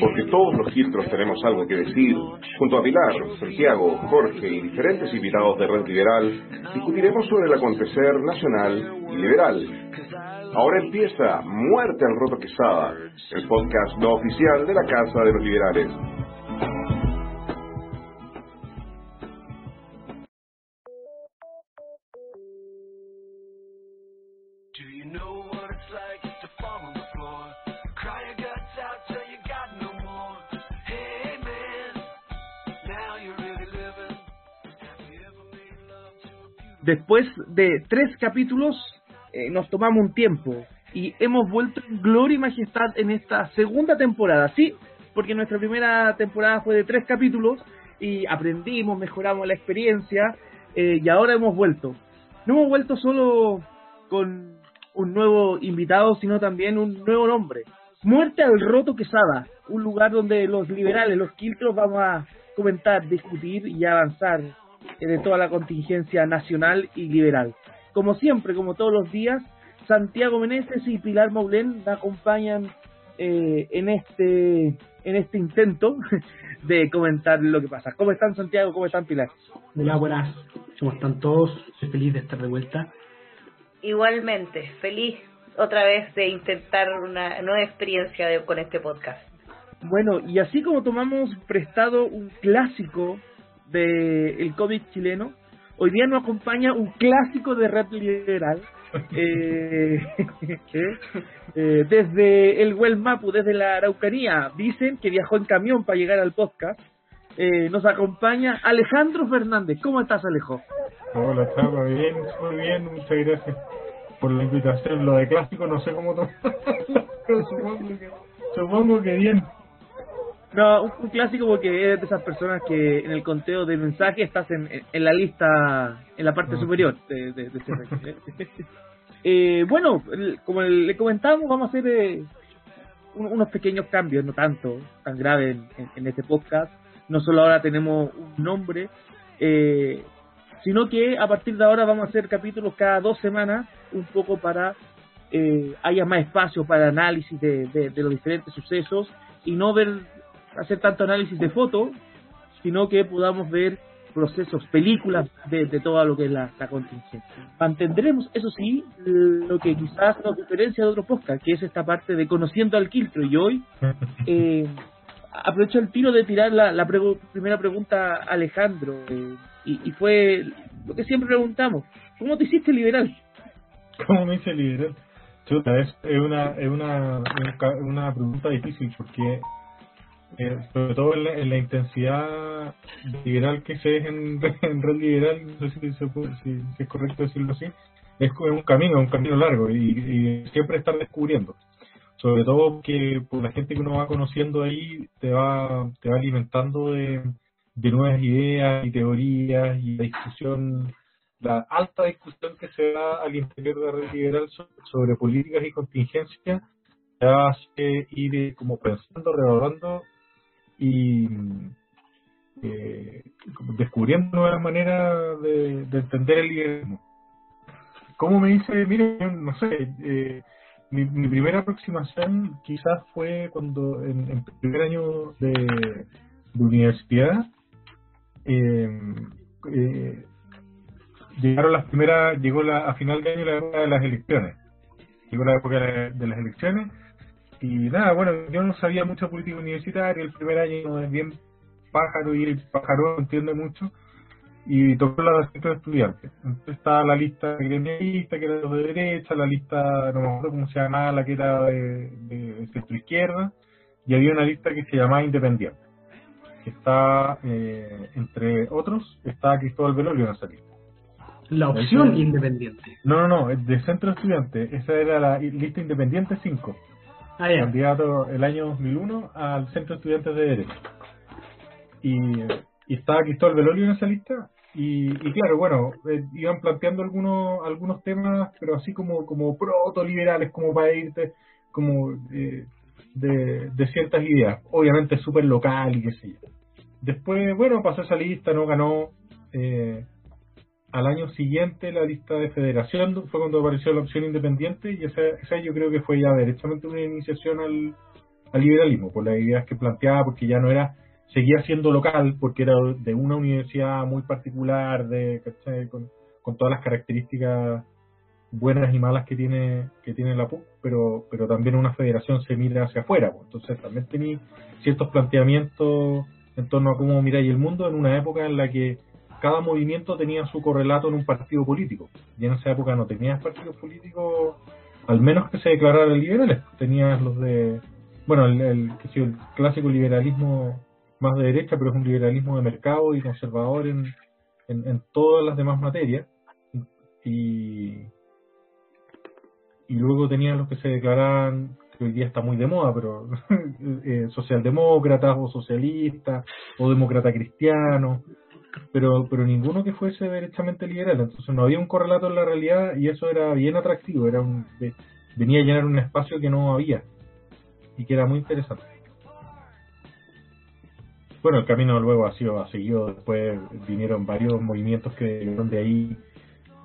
porque todos los filtros tenemos algo que decir. Junto a Pilar, Santiago, Jorge y diferentes invitados de Red Liberal, discutiremos sobre el acontecer nacional y liberal. Ahora empieza Muerte al Roto Quesada, el podcast no oficial de la Casa de los Liberales. De tres capítulos, eh, nos tomamos un tiempo y hemos vuelto en gloria y majestad en esta segunda temporada. Sí, porque nuestra primera temporada fue de tres capítulos y aprendimos, mejoramos la experiencia eh, y ahora hemos vuelto. No hemos vuelto solo con un nuevo invitado, sino también un nuevo nombre. Muerte al Roto Quesada, un lugar donde los liberales, los quiltros, vamos a comentar, discutir y avanzar de toda la contingencia nacional y liberal. Como siempre, como todos los días, Santiago Meneses y Pilar Maulén me acompañan eh, en este en este intento de comentar lo que pasa. ¿Cómo están Santiago? ¿Cómo están Pilar? Hola, buenas. ¿Cómo están todos? Estoy feliz de estar de vuelta. Igualmente, feliz otra vez de intentar una nueva experiencia con este podcast. Bueno, y así como tomamos prestado un clásico del el cómic chileno. Hoy día nos acompaña un clásico de rap liberal. Eh, eh, desde el Mapu, desde la Araucanía, dicen que viajó en camión para llegar al podcast. Eh, nos acompaña Alejandro Fernández. ¿Cómo estás, Alejo? Hola, chapa, bien, muy bien, muchas gracias por la invitación. Lo de clásico no sé cómo supongo que, supongo que bien. No, un, clásico porque eres de esas personas que en el conteo de mensajes estás en, en la lista, en la parte ah, superior de, de, eh, bueno, como le comentábamos, vamos a hacer eh, unos pequeños cambios, no tanto, tan graves en, este podcast. No solo ahora tenemos un nombre, eh, sino que a partir de ahora vamos a hacer capítulos cada dos semanas, un poco para eh, haya más espacio para análisis de, de los diferentes sucesos y no ver hacer tanto análisis de fotos, sino que podamos ver procesos, películas de, todo lo que es la, contingencia. Mantendremos, eso sí, lo que quizás nos diferencia de otros podcasts, que es esta parte de conociendo al quiltro. Y hoy eh, aprovecho el tiro de tirar la, primera pregunta a Alejandro, eh, y, fue lo que siempre preguntamos, ¿cómo te hiciste liberal? ¿Cómo me hice liberal? Chuta, es, una, es una, una pregunta difícil porque eh, sobre todo en la, intensidad liberal que se es en, red liberal, no sé si, si, es correcto decirlo así, es un camino, un camino largo y, siempre estar descubriendo. Sobre todo que por la gente que uno va conociendo ahí te va, te va alimentando de, nuevas ideas y teorías y la discusión, la alta discusión que se da al interior de la red liberal sobre, políticas y contingencias, te hace ir como pensando, revalorando y eh, descubriendo nuevas maneras de, entender el liderazgo. ¿Cómo me dice? Mire, no sé, eh, mi, primera aproximación quizás fue cuando en, el primer año de, universidad em, eh, llegaron las primeras, llegó la, a final de año la época de las elecciones. Llegó la época de las elecciones y nada, bueno, yo no sabía mucho política universitaria, el primer año es bien pájaro y el pájaro entiende mucho, y tocó la de centro de estudiantes. Entonces estaba la lista gremialista, que era de derecha, la lista, no me acuerdo cómo se llamaba, la que era de, centro izquierda, y había una lista que se llamaba independiente. Que está, eh, entre otros, está Cristóbal Velorio en esa lista. La opción independiente. No, no, no, de centro de estudiantes. Esa era la lista independiente 5 ah, candidato el año 2001 al Centro de Estudiantes de Derecho. Y, estaba Cristóbal Velorio en esa lista. Y, claro, bueno, eh, iban planteando algunos algunos temas, pero así como como proto-liberales, como para irte, como eh, de, de ciertas ideas. Obviamente súper local y qué sé yo. Después, bueno, pasó esa lista, no ganó. Eh, al año siguiente la lista de federación fue cuando apareció la opción independiente y esa, esa yo creo que fue ya derechamente una iniciación al, al liberalismo, por las ideas que planteaba, porque ya no era, seguía siendo local, porque era de una universidad muy particular, de con, todas las características buenas y malas que tiene que tiene la PUC, pero pero también una federación se mira hacia afuera, pues. entonces también tenía ciertos planteamientos en torno a cómo miráis el mundo en una época en la que cada movimiento tenía su correlato en un partido político. Y en esa época no tenías partidos políticos, al menos que se declararan liberales. Tenías los de, bueno, el, el, el clásico liberalismo más de derecha, pero es un liberalismo de mercado y conservador en, en, todas las demás materias. Y, y luego tenías los que se declaraban, que hoy día está muy de moda, pero eh, socialdemócratas o socialistas o demócrata cristiano pero pero ninguno que fuese derechamente liberal. Entonces no había un correlato en la realidad y eso era bien atractivo. era un, Venía a llenar un espacio que no había y que era muy interesante. Bueno, el camino luego ha sido ha seguido. Después vinieron varios movimientos que vinieron de ahí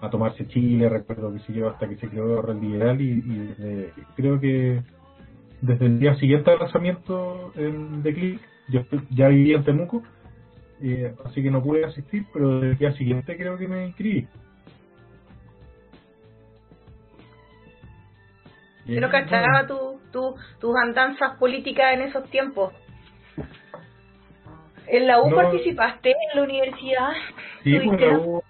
a tomarse Chile. Recuerdo que siguió hasta que se creó Red Liberal y, creo que desde el día siguiente al lanzamiento de Click, yo ya vivía en Temuco eh, así que no pude asistir, pero el día siguiente creo que me inscribí. Yo no cachaba tu, tu, tus andanzas políticas en esos tiempos. ¿En la U participaste en la universidad? Sí, pues en la U,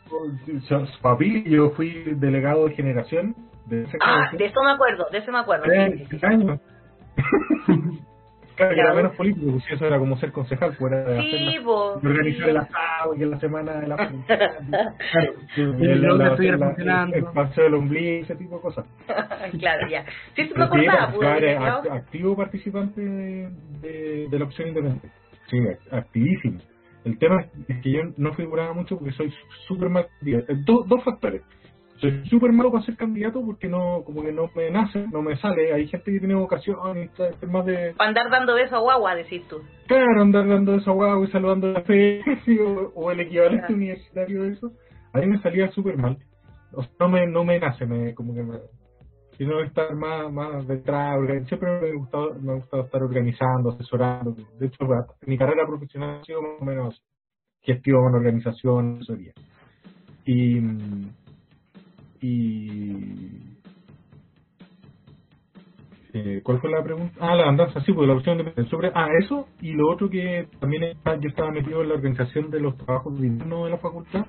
papi, yo fui delegado de generación. De ah, de eso me acuerdo, de eso me acuerdo. Sí, sí, Claro, que era menos político, si eso era como ser concejal, fuera de, sí, organizar el asado, que la semana de la claro, el, el, el, el, paseo del ombligo, ese tipo de cosas. claro, ya. Sí, se me acordaba, pues, activo participante de, de, la opción independiente. Sí, activísimo. El tema es que yo no figuraba mucho porque soy súper mal. Dos, dos factores soy súper malo para ser candidato porque no como que no me nace, no me sale. Hay gente que tiene vocación y está, más de... Para andar dando beso a guagua, decís tú. Claro, andar dando beso a guagua y saludando la fe, o, el equivalente universitario de eso. A mí me salía súper mal. O sea, no me, no me nace, me, como que me... Sino estar más, más detrás, siempre me ha gustado, me ha gustado estar organizando, asesorando. De hecho, mi carrera profesional ha sido más o menos gestión, organización, asesoría. Y y eh, ¿Cuál fue la pregunta? Ah, la andanza, sí, pues la opción de sobre Ah, eso, y lo otro que también yo estaba metido en la organización de los trabajos de de la facultad,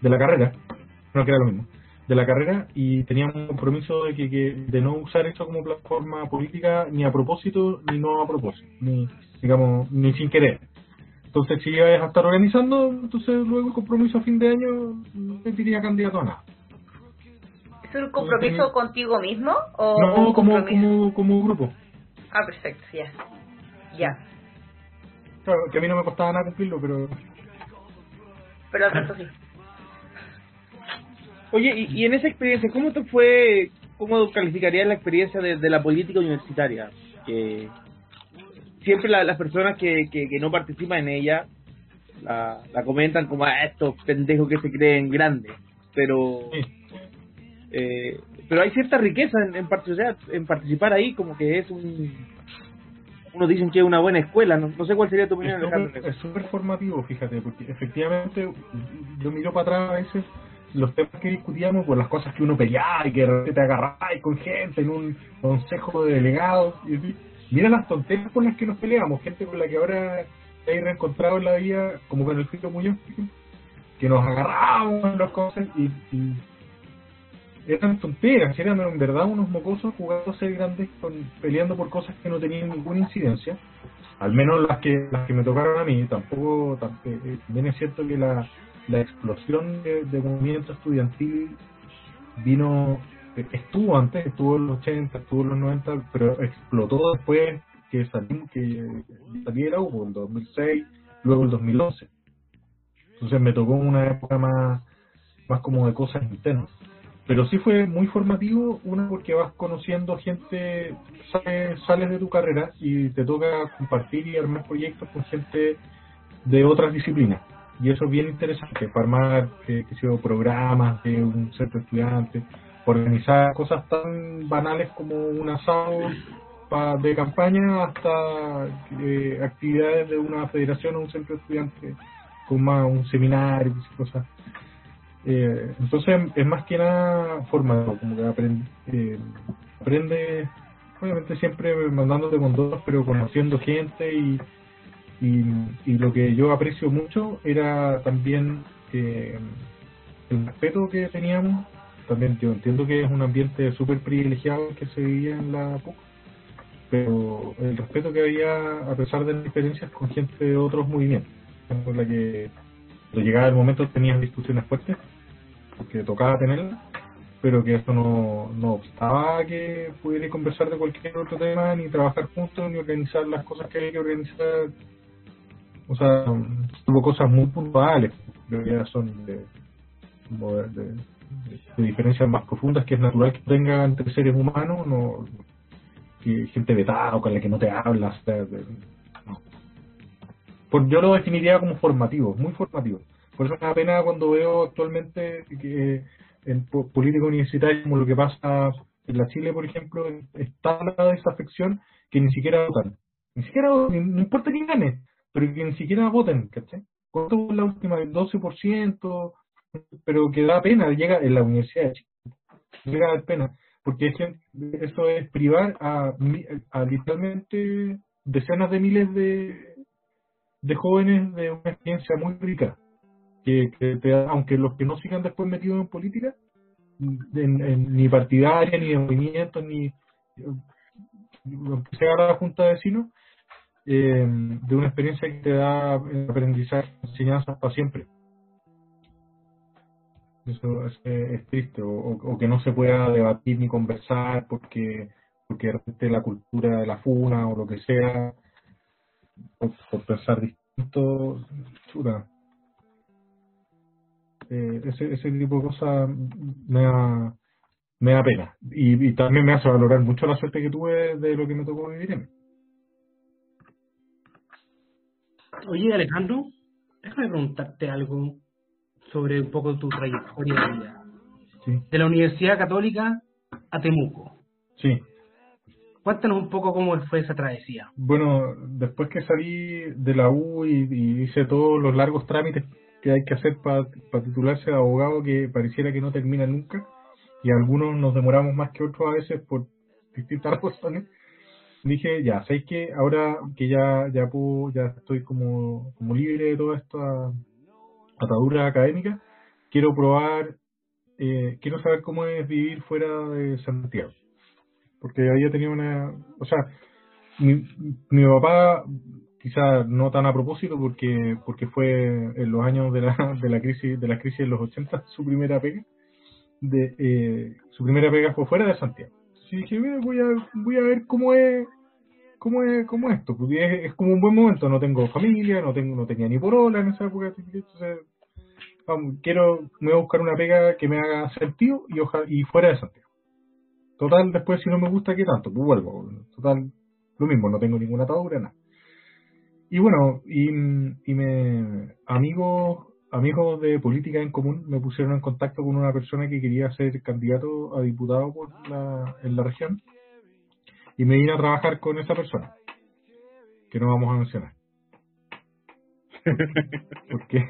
de la carrera, no que era lo mismo, de la carrera, y teníamos un compromiso de que, de no usar eso como plataforma política ni a propósito ni no a propósito, ni, digamos, ni sin querer. Entonces, si ibas a estar organizando, entonces luego el compromiso a fin de año no te diría candidato a nada. ¿Es un compromiso contigo mismo? O no, como, como, como grupo. Ah, perfecto, ya. Ya. Claro, que a mí no me costaba nada cumplirlo, pero... Pero al resto sí. Oye, y, en esa experiencia, ¿cómo te fue, cómo calificarías la experiencia de, la política universitaria? Que siempre las personas que, que, no participan en ella la, la comentan como a ah, estos pendejos que se creen grandes, pero... Eh, pero hay cierta riqueza en, en, participar, en participar ahí, como que es un. Unos dicen que es una buena escuela, no, sé cuál sería tu opinión. Es súper formativo, fíjate, porque efectivamente yo miro para atrás a veces los temas que discutíamos, por las cosas que uno peleaba y que te agarraba con gente en un consejo de delegados. Y, mira las tonterías por las que nos peleamos, gente con la que ahora he reencontrado en la vida, como con el Fito Muñoz, que nos agarrábamos en las cosas y eran tonteras, eran en verdad unos mocosos jugando a ser grandes con, peleando por cosas que no tenían ninguna incidencia, al menos las que las que me tocaron a mí, tampoco, también eh, es cierto que la, la explosión de, movimiento estudiantil vino, estuvo antes, estuvo en los 80, estuvo en los 90, pero explotó después que salimos, que saliera hubo en 2006, luego el 2011. Entonces me tocó una época más, más como de cosas internas. Pero sí fue muy formativo, una porque vas conociendo gente, sales, de tu carrera y te toca compartir y armar proyectos con gente de otras disciplinas. Y eso es bien interesante, para armar eh, que programas de un centro de estudiantes, organizar cosas tan banales como un asado pa- de campaña hasta eh, actividades de una federación o un centro con más un seminario y cosas. Eh, entonces es más que nada formativo, como que aprende, eh, obviamente siempre mandándote con dos, pero conociendo gente y, y, lo que yo aprecio mucho era también eh, el respeto que teníamos. También yo entiendo que es un ambiente súper privilegiado que se vivía en la PUC, pero el respeto que había a pesar de las diferencias con gente de otros movimientos, con la que cuando llegaba el momento tenían discusiones fuertes, porque tocaba tenerlas, pero que eso no, no obstaba que pudiera conversar de cualquier otro tema, ni trabajar juntos, ni organizar las cosas que hay que organizar. O sea, hubo cosas muy puntuales, que ya son de, de, de- diferencias más profundas, que es natural que tenga entre seres humanos, no que gente vetada o con la que no te hablas. de- no. Por- yo lo definiría como formativo, muy formativo. Por eso me da pena cuando veo actualmente que en po- política universitaria, como lo que pasa en la Chile, por ejemplo, está la desafección que ni siquiera votan. Ni siquiera votan, no importa quién gane, pero que ni siquiera voten, ¿cachai? ¿Cuánto la última? El 12%, pero que da pena, llega en la universidad de Chile. Llega a dar pena, porque es que eso es privar a, a literalmente decenas de miles de, de jóvenes de una experiencia muy rica que, que te aunque los que no sigan después metidos en política, ni partidaria, ni de movimientos, ni aunque sea la junta de vecinos, eh, de una experiencia que te da aprendizaje, enseñanzas para siempre. Eso es, triste, o, o- que no se pueda debatir ni conversar porque porque de la cultura de la funa o lo que sea, por, por pensar distinto, chuta, eh, ese, ese tipo de cosas me da, me da pena. Y, y también me hace valorar mucho la suerte que tuve de lo que me tocó vivir en. Oye, Alejandro, déjame preguntarte algo sobre un poco tu trayectoria de vida. Sí, De la Universidad Católica a Temuco. sí. Cuéntanos un poco cómo fue esa travesía. Bueno, después que salí de la U y, y hice todos los largos trámites que hay que hacer para titularse de abogado que pareciera que no termina nunca, y algunos nos demoramos más que otros a veces por distintas razones, dije, ya, sé que ahora que ya ya puedo, ya estoy como, como libre de toda esta atadura académica, quiero probar, eh, quiero saber cómo es vivir fuera de Santiago. Porque había tenido una, o sea, mi, mi papá quizá no tan a propósito porque porque fue en los años de la, de la crisis de la crisis de los 80 su primera pega de eh, su primera pega fue fuera de Santiago. Sí dije "Mira, voy a voy a ver cómo es cómo es cómo es esto es, como un buen momento. No tengo familia no tengo no tenía ni porola en esa época entonces quiero me voy a buscar una pega que me haga sentido y ojalá y fuera de Santiago. Total después si no me gusta qué tanto pues vuelvo. Total lo mismo no tengo ninguna atadura nada y bueno, y, y me amigos amigos de política en común me pusieron en contacto con una persona que quería ser candidato a diputado por la, en la región y me vine a trabajar con esa persona que no vamos a mencionar porque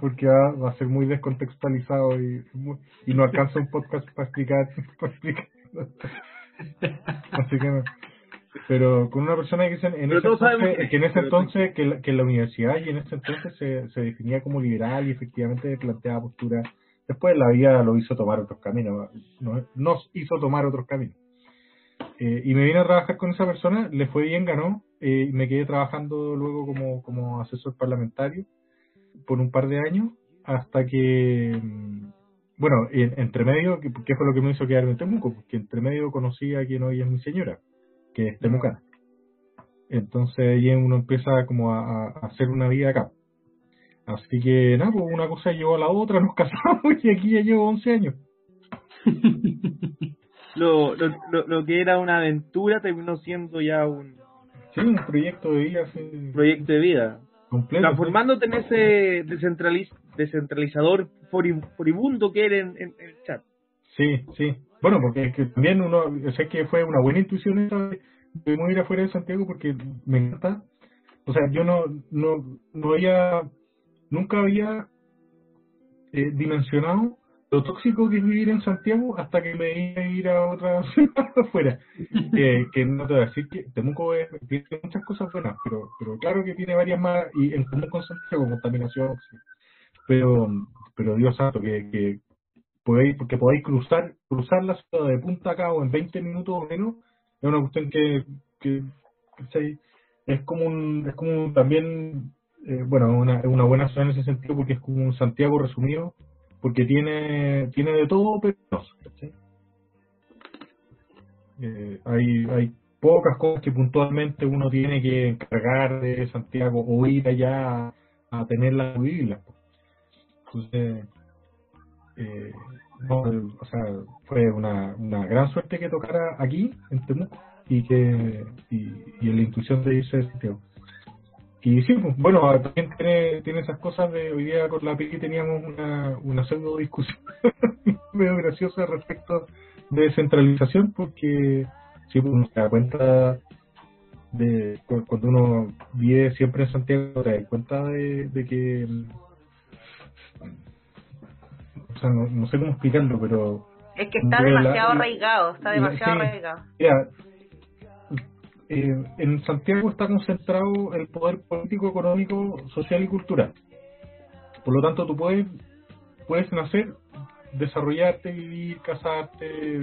porque va, va a ser muy descontextualizado y, muy- y no alcanza un podcast para explicar, para explicar. así que no. Pero con una persona que, en ese entonces, que- en ese pero- entonces que, la, que la universidad y en ese entonces se, se definía como liberal y efectivamente planteaba posturas después la vida lo hizo tomar otros caminos no- nos hizo tomar otros caminos. Eh, y me vine a trabajar con esa persona le fue bien ganó eh, y me quedé trabajando luego como, como asesor parlamentario por un par de años hasta que mm, bueno en- entre medio que fue lo que me hizo quedarme en Temuco porque entre medio conocí a quien hoy es mi señora que es temucana entonces ahí uno empieza como a, hacer una vida acá. Así que nada pues una cosa llevó a la otra nos casamos y aquí ya llevo 11 años. Lo, lo, lo, lo que era una aventura terminó siendo ya un sí un proyecto de vida así proyecto de vida. completo Transformándote en ese descentraliz, descentralizador furibundo que eres en, en- en el chat. Sí, sí. Bueno, porque que también uno, sé que fue una buena intuición esa de, de ir afuera de Santiago porque me encanta. O sea, yo no, no, no había, nunca había eh, dimensionado lo tóxico que es vivir en Santiago hasta que me iba a ir a otra ciudad afuera. que no te voy a decir que Temuco es, tiene muchas cosas buenas, pero pero claro que tiene varias más y en común con Santiago, contaminación, pero pero Dios santo, que, que podéis, porque podáis cruzar cruzar la ciudad de punta cabo en 20 minutos o menos, es una cuestión que, que, que es como un, es como también, eh, bueno, una, una buena ciudad en ese sentido porque es como un Santiago resumido porque tiene tiene de todo pero no, eh, hay hay pocas cosas que puntualmente uno tiene que encargar de Santiago o ir allá a, a tenerla vivirla entonces eh, no, o sea fue una, una gran suerte que tocara aquí en y que y, en la intuición de irse de Santiago y sí, pues, bueno, también tiene, tiene esas cosas de hoy día con la PIC teníamos una, una pseudo discusión medio graciosa respecto de descentralización, porque sí, pues uno se da cuenta de cuando uno vive siempre en Santiago, te das cuenta de que. O sea, no, no sé cómo explicarlo, pero. Es que está demasiado la- arraigado, está demasiado sí. arraigado. Mira, eh, en Santiago está concentrado el poder político, económico, social y cultural. Por lo tanto, tú puedes, puedes nacer, desarrollarte, vivir, casarte,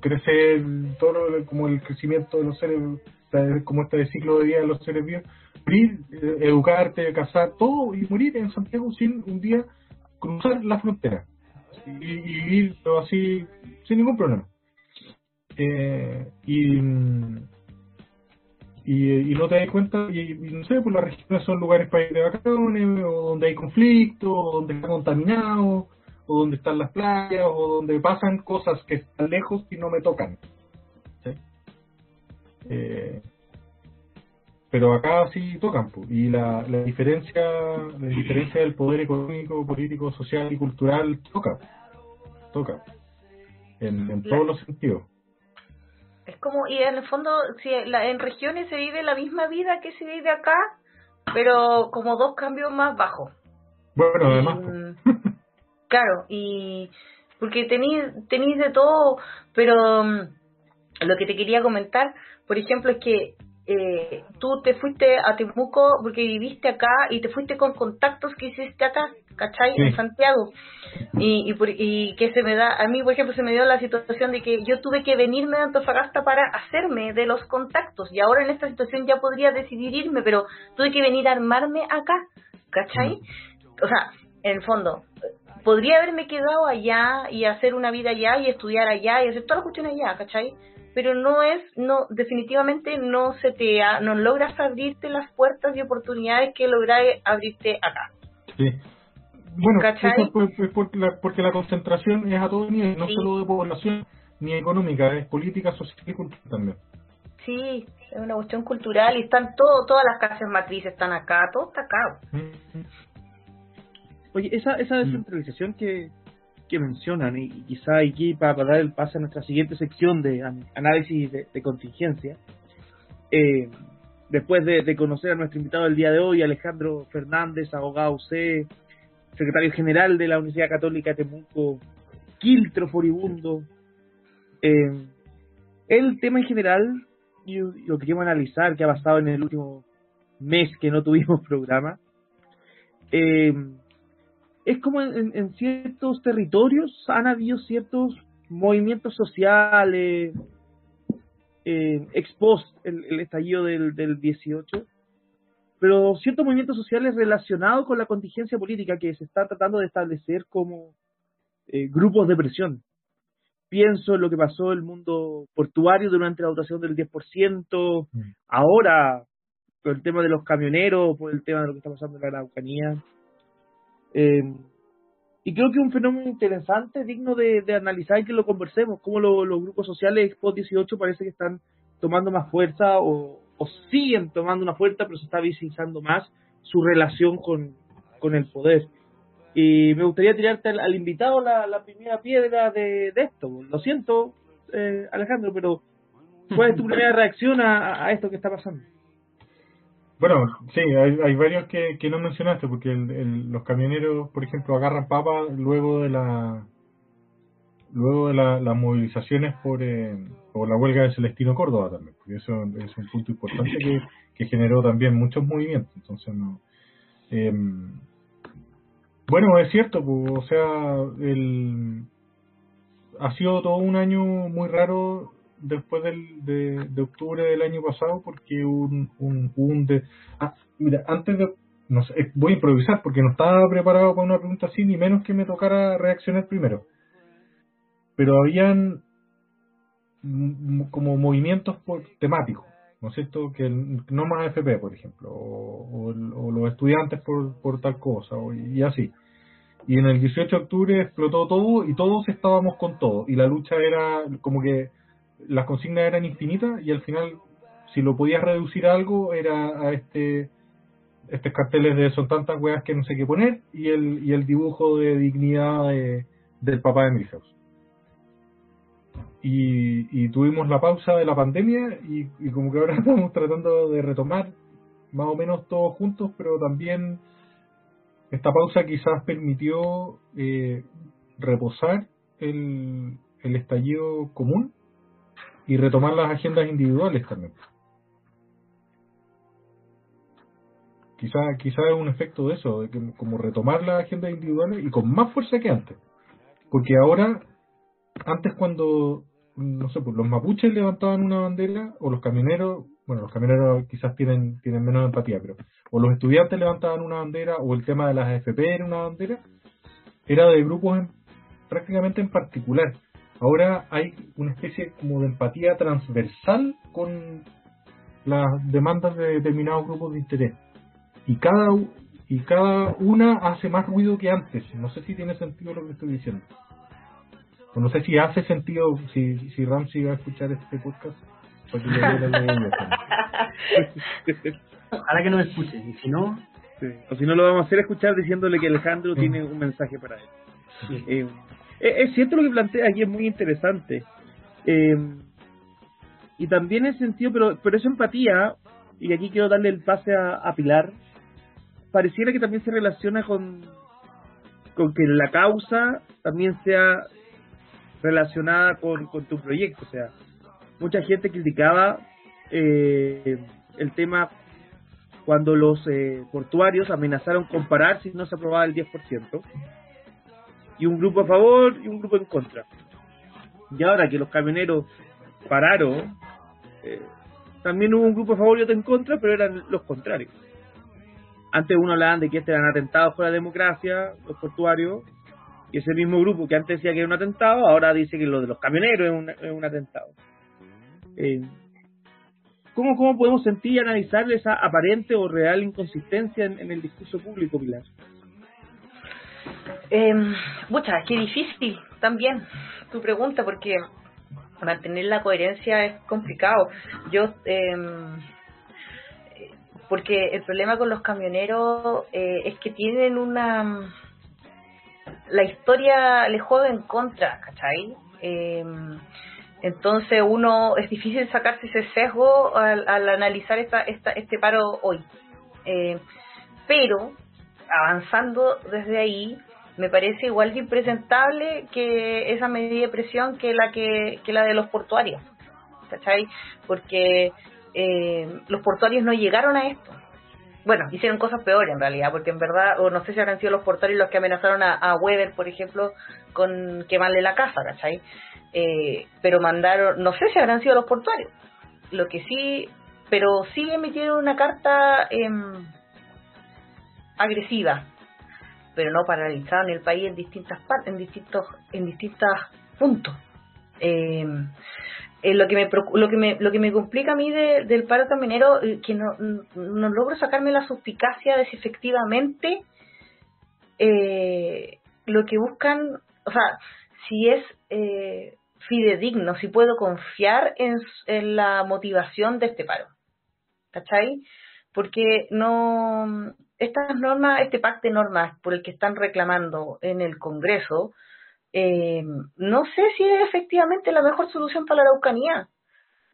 crecer, todo lo- como el crecimiento de los seres, como este ciclo de vida de los seres vivos, morir, eh, educarte, casar, todo y morir en Santiago sin un día cruzar la frontera y, y vivir todo así sin ningún problema. Eh, y, y, no te das cuenta, y, y no sé, pues las regiones son lugares para ir de vacaciones, o donde hay conflicto, o donde está contaminado, o donde están las playas, o donde pasan cosas que están lejos y no me tocan. ¿sí? Eh, pero acá sí tocan, pues, y la, la diferencia la diferencia del poder económico, político, social y cultural toca, toca, en, en todos los sentidos. Es como, y en el fondo, si la, en regiones se vive la misma vida que se vive acá, pero como dos cambios más bajos. Bueno, además, pues, claro, y porque tenéis tenéis de todo, pero mm, lo que te quería comentar, por ejemplo, es que eh, tú te fuiste a Temuco porque viviste acá y te fuiste con contactos que hiciste acá, ¿cachai? Sí. En Santiago. Y, y, por- y que se me da, a mí, por ejemplo, se me dio la situación de que yo tuve que venirme de Antofagasta para hacerme de los contactos. Y ahora en esta situación ya podría decidir irme, pero tuve que venir a armarme acá, ¿cachai? O sea, en el fondo, podría haberme quedado allá y hacer una vida allá y estudiar allá y hacer todas las cuestiones allá, ¿cachai? Pero no es, no, definitivamente no se te, ha- no logras abrirte las puertas y oportunidades que logras abrirte acá. Sí. Bueno, ¿Cachai? eso pues, porque, la, porque la concentración es a todo nivel, no Sí. solo de población ni económica, es política, social y cultural también. Sí, es una cuestión cultural y están todo, todas las casas matrices están acá, todo está acá. Mm. Oye, esa, esa descentralización que, que mencionan, y, y quizá aquí para, para dar el pase a nuestra siguiente sección de an- análisis de, de contingencia, eh, después de, de conocer a nuestro invitado del día de hoy, Alejandro Fernández, abogado UC, secretario general de la Universidad Católica de Temuco, Quiltro Furibundo, eh, el tema en general, y lo que queremos analizar, que ha pasado en el último mes que no tuvimos programa, eh, es como en, en- ciertos territorios han habido ciertos movimientos sociales eh, ex post el, el estallido del, del 18 pero ciertos movimientos sociales relacionados con la contingencia política que se está tratando de establecer como eh, grupos de presión pienso en lo que pasó en el mundo portuario durante la votación del 10% Mm. ahora por el tema de los camioneros por el tema de lo que está pasando en la Araucanía eh, y creo que es un fenómeno interesante, digno de, de analizar y que lo conversemos, cómo lo- los grupos sociales post-18 parece que están tomando más fuerza o, siguen tomando una fuerza, pero se está visibilizando más su relación con, el poder. Y me gustaría tirarte al, invitado la, primera piedra de, esto. Lo siento, eh, Alejandro, pero ¿cuál es tu primera reacción a esto que está pasando? Bueno, sí, hay, hay varios que, no mencionaste, porque el, los camioneros, por ejemplo, agarran papas luego de la luego de las movilizaciones por, eh, por la huelga de Celestino Córdoba también, porque eso es un punto importante que, que generó también muchos movimientos. Entonces, no. Eh, bueno, es cierto, pues, o sea, el, ha sido todo un año muy raro después del, de, octubre del año pasado porque un, un, un de, ah, mira, antes de, no sé, eh, voy a improvisar porque no estaba preparado para una pregunta así, ni menos que me tocara reaccionar primero. Pero habían como movimientos temáticos, ¿no es cierto? Que no más FP, por ejemplo, o, o, los estudiantes por, por tal cosa, o, y así. Y en el 18 de octubre explotó todo y todos estábamos con todo. Y la lucha era como que las consignas eran infinitas y al final, si lo podías reducir a algo, era a este estos carteles de son tantas weas que no sé qué poner y el, y el dibujo de dignidad del papá de Milhouse. Y, y tuvimos la pausa de la pandemia y, y como que ahora estamos tratando de retomar más o menos todos juntos, pero también esta pausa quizás permitió eh, reposar el, el estallido común y retomar las agendas individuales también. Quizá, quizá es un efecto de eso, de que como retomar las agendas individuales y con más fuerza que antes. Porque ahora, antes cuando, no sé, pues los mapuches levantaban una bandera, o los camioneros, bueno, los camioneros quizás tienen, tienen menos empatía, pero, o los estudiantes levantaban una bandera, o el tema de las AFP era una bandera, era de grupos prácticamente en particular. Ahora hay una especie como de empatía transversal con las demandas de determinados grupos de interés. Y cada, y cada una hace más ruido que antes. No sé si tiene sentido lo que estoy diciendo. O no sé si hace sentido si, si Ramsey va a escuchar este podcast. Ojalá que no me escuche. Y si no... O si no, lo vamos a hacer escuchar diciéndole que Alejandro tiene un mensaje para él. Eh, es cierto lo que plantea aquí, es muy interesante. Eh, y también en sentido, pero, pero esa empatía, y aquí quiero darle el pase a, Pilar, pareciera que también se relaciona con, con que la causa también sea relacionada con, con tu proyecto. O sea, mucha gente criticaba eh, el tema cuando los eh, portuarios amenazaron con parar si no se aprobaba el 10% y un grupo a favor y un grupo en contra. Y ahora que los camioneros pararon, eh, también hubo un grupo a favor y otro en contra, pero eran los contrarios. Antes uno hablaban de que este eran atentados por la democracia, los portuarios, y ese mismo grupo que antes decía que era un atentado, ahora dice que lo de los camioneros es un, atentado. Eh, ¿cómo, ¿Cómo podemos sentir y analizar esa aparente o real inconsistencia en, en el discurso público, Pilar? Eh, mucha, qué difícil también tu pregunta, porque mantener la coherencia es complicado. Yo, eh, porque el problema con los camioneros eh, es que tienen una. La historia le juega en contra, ¿cachai? Eh, entonces uno es difícil sacarse ese sesgo al, al analizar esta, esta, este paro hoy. Eh, pero avanzando desde ahí, me parece igual de impresentable que esa medida de presión que la que, la de los portuarios, ¿cachai? Porque eh, los portuarios no llegaron a esto. Bueno, hicieron cosas peores en realidad, porque en verdad, o no sé si habrán sido los portuarios los que amenazaron a, Weber, por ejemplo, con quemarle la casa, ¿cachai? Eh, pero mandaron, no sé si habrán sido los portuarios. Lo que sí, pero sí emitieron una carta eh, agresiva pero no paralizaron el país en distintas partes, en distintos, en distintos puntos. Eh, eh, lo que me lo que me lo que me complica a mí del paro camionero eh, que no, no, logro sacarme la suspicacia de si efectivamente lo que buscan o sea si es fidedigno si puedo confiar en, en la motivación de este paro ¿cachai? porque no estas normas, este pacto de normas por el que están reclamando en el Congreso, eh, no sé si es efectivamente la mejor solución para la Araucanía,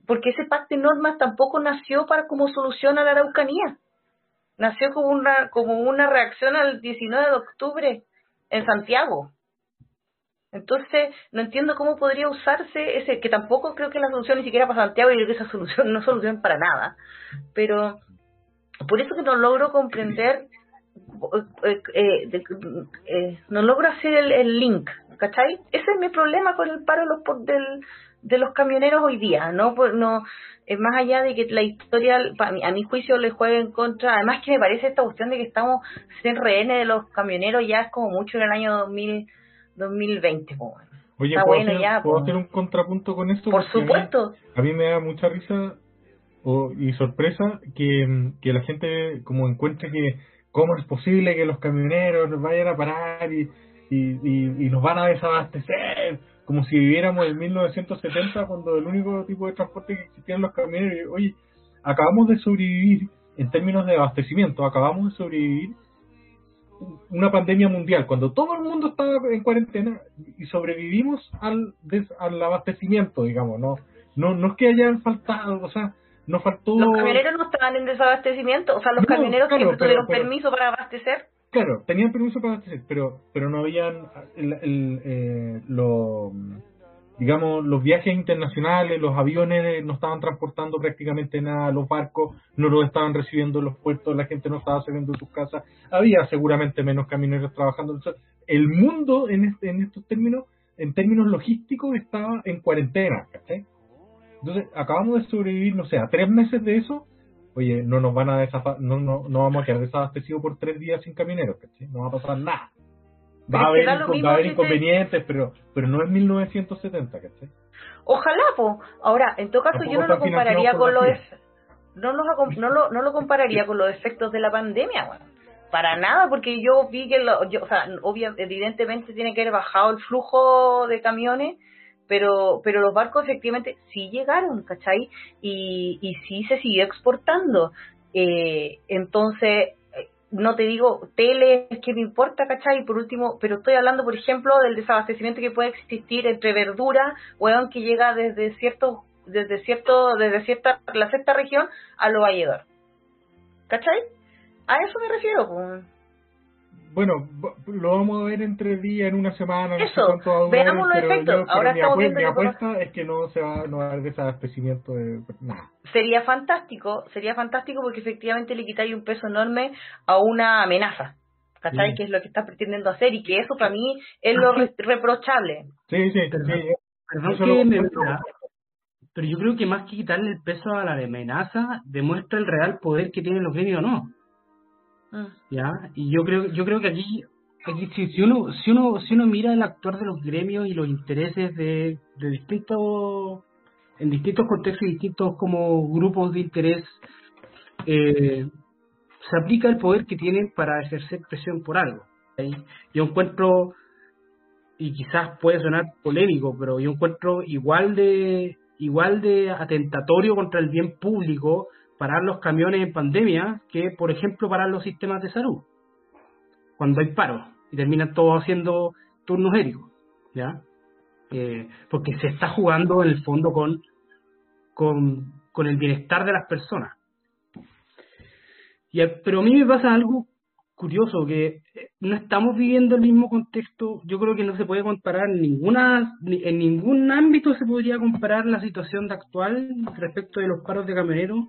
porque ese pacto de normas tampoco nació para como solución a la Araucanía, nació como una, como una reacción al 19 de octubre en Santiago. Entonces, no entiendo cómo podría usarse ese, que tampoco creo que la solución ni siquiera para Santiago, y creo que esa solución no es solución para nada. Pero por eso que no logro comprender, eh, eh, eh, no logro hacer el, link, ¿cachai? Ese es mi problema con el paro de los, del, de los camioneros hoy día, ¿no? Pues no más allá de que la historia, a mi juicio, le juegue en contra, además que me parece esta cuestión de que estamos en rehenes de los camioneros ya es como mucho en el año 2000 2020. Oye, ¿puedo, hacer, ¿puedo hacer, un contrapunto con esto? Por supuesto. A mí, me da mucha risa y sorpresa que, que la gente como encuentre que cómo es posible que los camioneros nos vayan a parar y, y, y, nos van a desabastecer, como si viviéramos en 1970 cuando el único tipo de transporte que existían los camioneros. Oye, acabamos de sobrevivir en términos de abastecimiento, acabamos de sobrevivir una pandemia mundial, cuando todo el mundo estaba en cuarentena y sobrevivimos al, al abastecimiento, digamos, no, no, no es que hayan faltado, o sea, no faltó... Los camioneros no estaban en desabastecimiento, o sea, los camioneros siempre tuvieron permiso para abastecer. Claro, tenían permiso para abastecer, pero, pero no habían el, el, eh, lo digamos, los viajes internacionales, los aviones no estaban transportando prácticamente nada, los barcos no los estaban recibiendo en los puertos, la gente no estaba saliendo de sus casas, había seguramente menos camioneros trabajando. el mundo en, este, en estos términos, en términos logísticos, estaba en cuarentena. Entonces, acabamos de sobrevivir, no sé, a tres meses de eso, oye, no nos van a no, no, no vamos a quedar desabastecidos por tres días sin camioneros, No va a pasar nada. Va a haber, inconvenientes, pero, pero no es 1970, ¿cachai? Ojalá, po. Ahora, en todo caso, yo no lo compararía con los... No, no, lo, no lo compararía con los efectos de la pandemia, bueno. Para nada, porque yo vi que, lo, yo, o sea, obvio, evidentemente tiene que haber bajado el flujo de camiones, pero pero los barcos efectivamente sí llegaron, ¿cachai? Y, y sí se siguió exportando. Eh, entonces, no te digo tele, que me importa, ¿cachai? Por último, pero estoy hablando, por ejemplo, del desabastecimiento que puede existir entre verdura, weón, que llega desde cierto, desde cierto, desde cierta, la sexta región a lo valledor. ¿Cachai? A eso me refiero, pues. Bueno, lo vamos a ver entre días, en una semana, Eso, no veamos los efectos. Ahora mi viendo mi apuesta es que no se va, no va a haber desabastecimiento de nada. Sería fantástico, sería fantástico porque efectivamente le quitáis un peso enorme a una amenaza. ¿Cachai? Que es lo que está pretendiendo hacer y que eso para mí es lo reprochable. Sí, sí, pero, sí. pero yo creo que más que quitarle el peso a la amenaza, demuestra el real poder que tienen los gremios o no. Ah. ¿Ya? Y yo creo, yo creo que aquí, aquí si, uno, si, uno, si uno mira el actuar de los gremios y los intereses de, de distintos, en distintos contextos y distintos como grupos de interés, eh, se aplica el poder que tienen para ejercer presión por algo. Yo encuentro, y quizás puede sonar polémico, pero yo encuentro igual de igual de atentatorio contra el bien público parar los camiones en pandemia que, por ejemplo, parar los sistemas de salud. Cuando hay paro y terminan todos haciendo turnos éticos, ¿ya? Eh, porque se está jugando en el fondo con, con, con el bienestar de las personas. Y, pero a mí me pasa algo curioso, que eh, no estamos viviendo el mismo contexto, yo creo que no se puede comparar en ninguna, en ningún ámbito se podría comparar la situación actual respecto de los paros de camioneros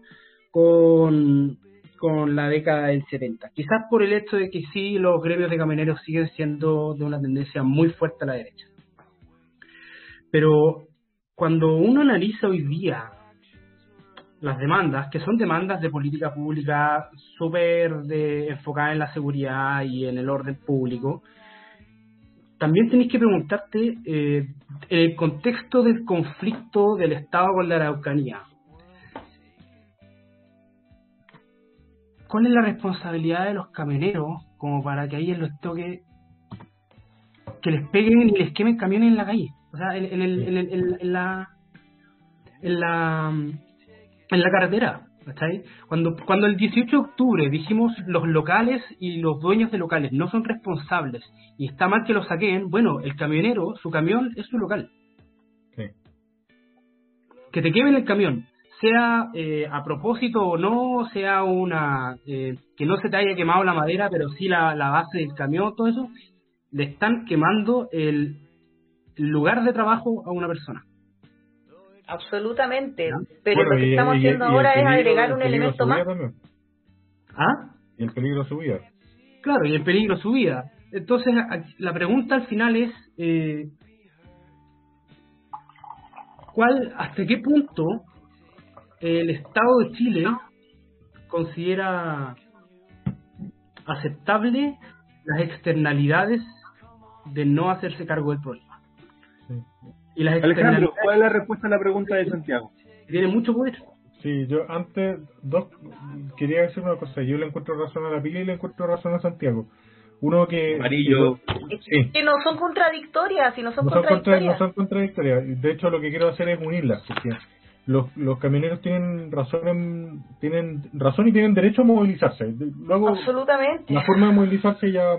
con, con la década del 70. Quizás por el hecho de que sí, los gremios de camioneros siguen siendo de una tendencia muy fuerte a la derecha. Pero cuando uno analiza hoy día las demandas, que son demandas de política pública súper enfocadas en la seguridad y en el orden público, también tenéis que preguntarte eh, el contexto del conflicto del Estado con la Araucanía. ¿Cuál es la responsabilidad de los camioneros como para que ahí en los toques que les peguen y les quemen camiones en la calle? O sea, en, el, en, la en la en la carretera. Cuando, cuando el 18 de octubre dijimos los locales y los dueños de locales no son responsables y está mal que lo saquen, bueno, el camionero, su camión es su local. Que te quemen el camión, sea eh, a propósito o no, sea una eh, que no se te haya quemado la madera, pero sí la, la base del camión, todo eso, le están quemando el lugar de trabajo a una persona. Absolutamente. Pero lo que estamos haciendo ahora es agregar un elemento más. ¿Ah? Y el peligro su vida. Claro, y el peligro su vida. Entonces, la pregunta al final es: eh, ¿cuál, ¿hasta qué punto el Estado de Chile considera aceptable las externalidades de no hacerse cargo del problema? Y las Alejandro, ¿cuál es la respuesta a la pregunta de Santiago? Tiene mucho poder. Sí, yo antes, dos, quería decir una cosa. Yo le encuentro razón a la pila y le encuentro razón a Santiago. Uno que. Amarillo. Que no son contradictorias, y no son contradictorias. no son contradictorias. De hecho, lo que quiero hacer es unirlas. Porque los, los camioneros tienen razón tienen razón y tienen derecho a movilizarse. Luego, Absolutamente. La forma de movilizarse ya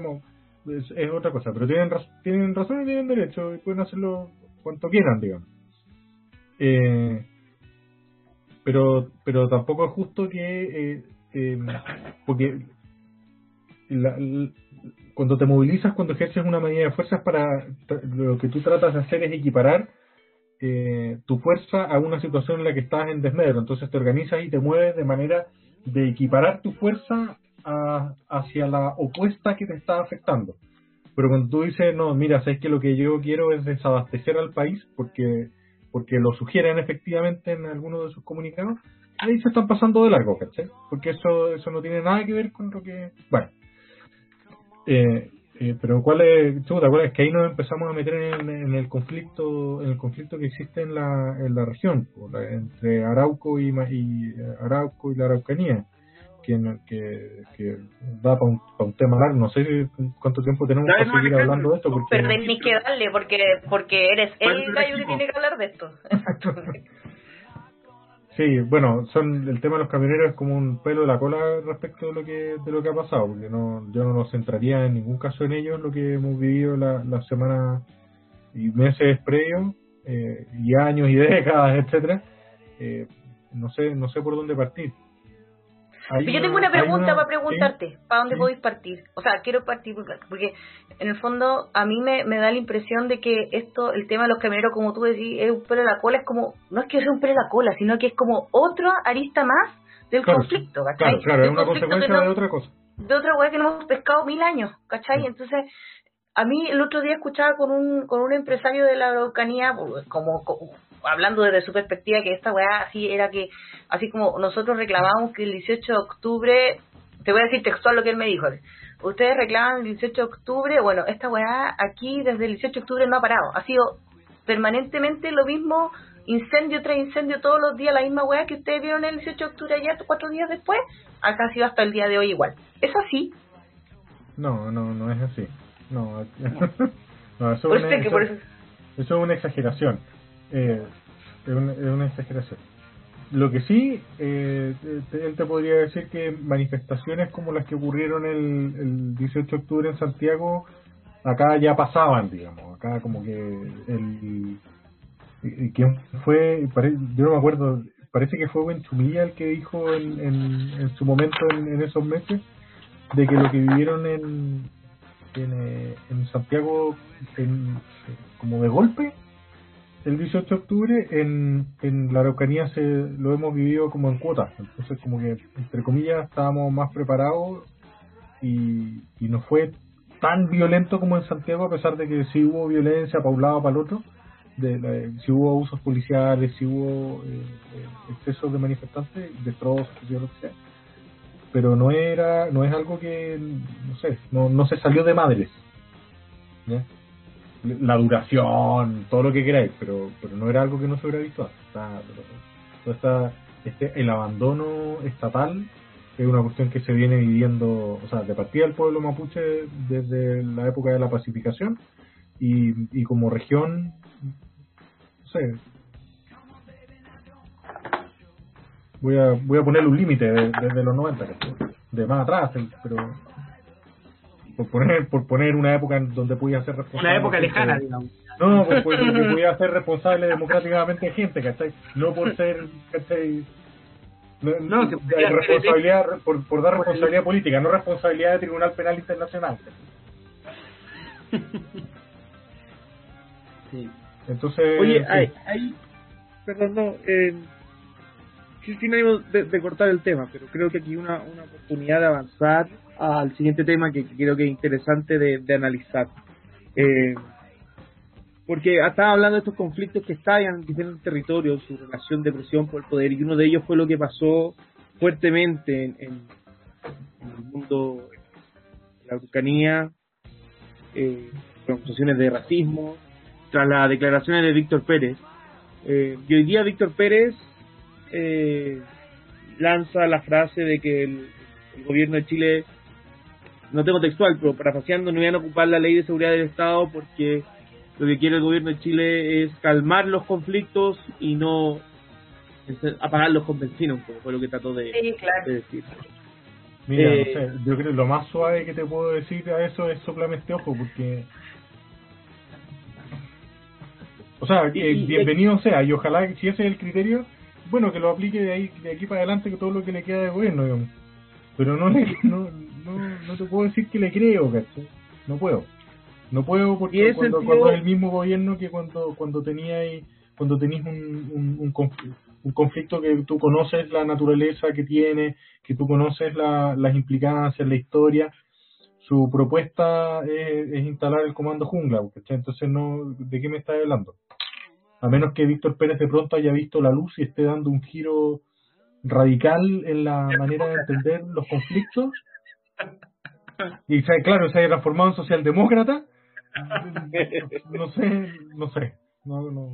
es, es otra cosa. Pero tienen, tienen razón y tienen derecho y pueden hacerlo cuanto quieran, digamos. Eh, pero, pero tampoco es justo que, eh, eh, porque cuando te movilizas, cuando ejerces una medida de fuerzas para lo que tú tratas de hacer es equiparar tu fuerza a una situación en la que estás en desmedro. Entonces te organizas y te mueves de manera de equiparar tu fuerza hacia la opuesta que te está afectando. Pero cuando tú dices, no, mira, sabes que lo que yo quiero es desabastecer al país porque porque lo sugieren efectivamente en algunos de sus comunicados, ahí se están pasando de largo, ¿cachai? Porque eso eso no tiene nada que ver con lo que... Bueno. Eh, eh, pero cuál es, chuta, cuál es que ahí nos empezamos a meter en, el conflicto en el conflicto que existe en la, en la región entre Arauco y, y Arauco y la Araucanía que, que, da para un, un, tema largo. No sé cuánto tiempo tenemos para seguir hablando de esto. Porque... Pero tenéis que darle, porque, porque eres el gallo que tiene que hablar de esto. Sí, bueno, son el tema de los camioneros es como un pelo de la cola respecto de lo que de lo que ha pasado, porque no yo no nos centraría en ningún caso en ellos lo que hemos vivido las la semanas y meses previos eh, y años y décadas, etcétera. Eh, no sé no sé por dónde partir yo tengo una pregunta para preguntarte, ¿para dónde podéis partir? O sea, quiero partir porque en el fondo a mí me, me, da la impresión de que esto, el tema de los camioneros, como tú decís, es un pelo de la cola, es como, no es que sea un pelo de la cola, sino que es como otra arista más del conflicto, ¿cachai? Claro, claro, es una consecuencia de otra cosa. De otra cosa que no hemos pescado mil años, ¿cachai? Entonces, a mí el otro día escuchaba con un, con un empresario de la Araucanía, como, como hablando desde su perspectiva, que esta weá así era que, así como nosotros reclamábamos que el 18 de octubre, te voy a decir textual lo que él me dijo, ustedes reclaman el 18 de octubre, bueno, esta weá aquí desde el 18 de octubre no ha parado, ha sido permanentemente lo mismo, incendio tras incendio todos los días, la misma weá que ustedes vieron el 18 de octubre ayer, cuatro días después, acá ha sido hasta el día de hoy igual. ¿Es así? No, no, no es así. No, no eso, eso es una exageración eh, es, una, exageración. Lo que sí, eh, él te podría decir que manifestaciones como las que ocurrieron el, el 18 de octubre en Santiago, acá ya pasaban, digamos, acá como que el... ¿Quién fue? Yo no me acuerdo, parece que fue Benchumilla el que dijo en, en, su momento en, esos meses de que lo que vivieron en, en, eh, en Santiago como de golpe el 18 de octubre en, en la Araucanía se lo hemos vivido como en cuotas, entonces como que entre comillas estábamos más preparados y, y no fue tan violento como en Santiago a pesar de que sí hubo violencia para un lado para el otro, de si hubo abusos policiales, si hubo eh, eh, excesos de manifestantes, destrozos, lo que sea, pero no era, no es algo que, no sé, no, no se salió de madres. La duración, todo lo que queráis, pero, pero no era algo que no se hubiera visto Está, este, el abandono estatal es una cuestión que se viene viviendo, o sea, de partida del pueblo mapuche desde la época de la pacificación y, y como región, no sé. voy a voy a ponerle un límite desde los 90, de más atrás, pero por poner por poner una época en donde podía ser responsable. Una época lejana, digamos. No, pues, pues podía ser responsable democráticamente gente, ¿cachai? No por ser, ¿cachai? No, no responsabilidad por, por dar responsabilidad política, no responsabilidad de Tribunal Penal Internacional. Sí. Entonces. Oye, ahí, perdón, no, eh, sin ánimo de, cortar el tema, pero creo que aquí una, una oportunidad de avanzar al siguiente tema que, creo que es interesante de, analizar. Eh, porque estaba hablando de estos conflictos que estallan en diferentes territorios, su relación de presión por el poder, y uno de ellos fue lo que pasó fuertemente en, el mundo de la Araucanía, eh, con acusaciones de racismo, tras las declaraciones de Víctor Pérez. Eh, y hoy día Víctor Pérez eh, lanza la frase de que el, gobierno de Chile, no tengo textual, pero parafaseando, no iban a ocupar la ley de seguridad del Estado porque lo que quiere el gobierno de Chile es calmar los conflictos y no apagarlos con benzina, un poco, fue lo que trató de, decir. Mira, no eh, sé, yo creo que lo más suave que te puedo decir a eso es soplame este ojo, porque. O sea, bienvenido sea, y ojalá, si ese es el criterio, bueno, que lo aplique de ahí de aquí para adelante que todo lo que le queda de gobierno, digamos. Pero no, le, no, no, no te puedo decir que le creo, ¿cachai? No puedo. No puedo porque cuando, cuando, es el mismo gobierno que cuando cuando teníais cuando tenéis un, un, un, conflicto, un, conflicto, que tú conoces la naturaleza que tiene, que tú conoces la, las implicancias, la historia. Su propuesta es, instalar el comando jungla, entonces no, ¿de qué me estás hablando? A menos que Víctor Pérez de pronto haya visto la luz y esté dando un giro radical en la manera de entender los conflictos. Y claro, se haya transformado en socialdemócrata no sé, no sé. No, no.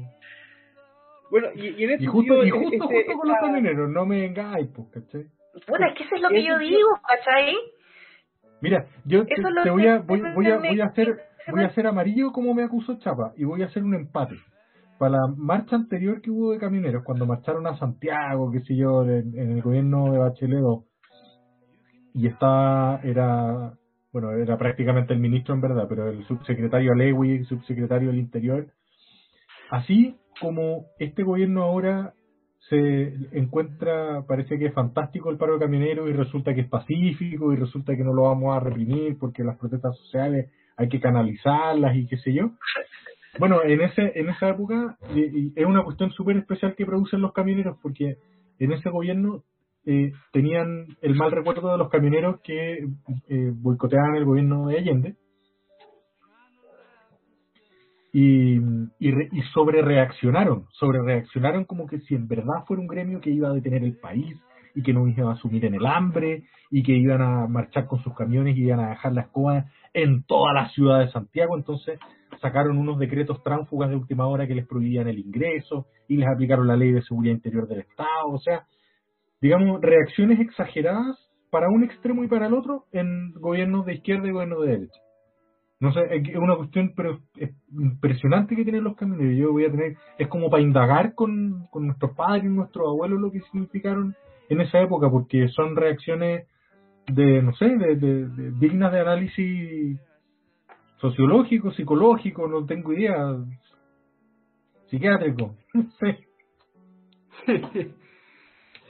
Bueno, y, en ese y justo, y justo, justo con los camioneros, no me vengáis, pues, ¿cachai? Bueno, es que eso es lo que yo digo, ¿cachai? Mira, yo te, te, voy a voy, voy a voy a hacer voy a hacer amarillo como me acusó Chapa y voy a hacer un empate. Para la marcha anterior que hubo de camioneros, cuando marcharon a Santiago, qué sé yo, en, el gobierno de Bachelet y estaba, era bueno, era prácticamente el ministro en verdad, pero el subsecretario Alewi, subsecretario del Interior. Así como este gobierno ahora se encuentra, parece que es fantástico el paro de camioneros y resulta que es pacífico y resulta que no lo vamos a reprimir porque las protestas sociales hay que canalizarlas y qué sé yo. Bueno, en ese en esa época es una cuestión súper especial que producen los camioneros porque en ese gobierno eh, tenían el mal recuerdo de los camioneros que eh, boicoteaban el gobierno de Allende. Y, y, sobre reaccionaron, sobre reaccionaron como que si en verdad fuera un gremio que iba a detener el país y que no iba a asumir en el hambre y que iban a marchar con sus camiones y iban a dejar la escoba en toda la ciudad de Santiago, entonces sacaron unos decretos tránsfugas de última hora que les prohibían el ingreso y les aplicaron la ley de seguridad interior del Estado, o sea, digamos, reacciones exageradas para un extremo y para el otro en gobiernos de izquierda y gobiernos de derecha. No sé, es una cuestión pero impresionante que tienen los camioneros. Yo voy a tener, es como para indagar con, con nuestros padres y nuestros abuelos lo que significaron en esa época, porque son reacciones de, no sé, de, dignas de análisis sociológico, psicológico, no tengo idea, psiquiátrico.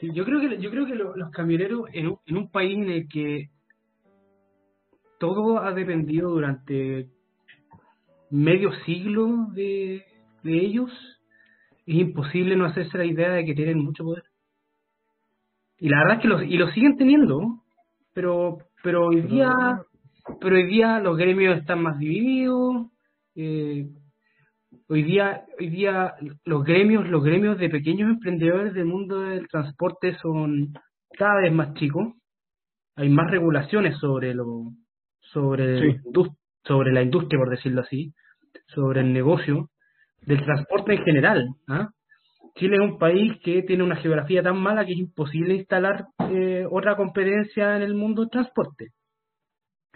Sí, yo creo que yo creo que los camioneros en un, en un país en el que todo ha dependido durante medio siglo de, de ellos, es imposible no hacerse la idea de que tienen mucho poder. Y la verdad es que los, y lo siguen teniendo, pero pero hoy día pero hoy día los gremios están más divididos, eh, hoy día, hoy día los gremios, los gremios de pequeños emprendedores del mundo del transporte son cada vez más chicos. Hay más regulaciones sobre lo, sobre, sobre la industria, por decirlo así, sobre el negocio del transporte en general. ¿ah? Chile es un país que tiene una geografía tan mala que es imposible instalar eh, otra competencia en el mundo del transporte.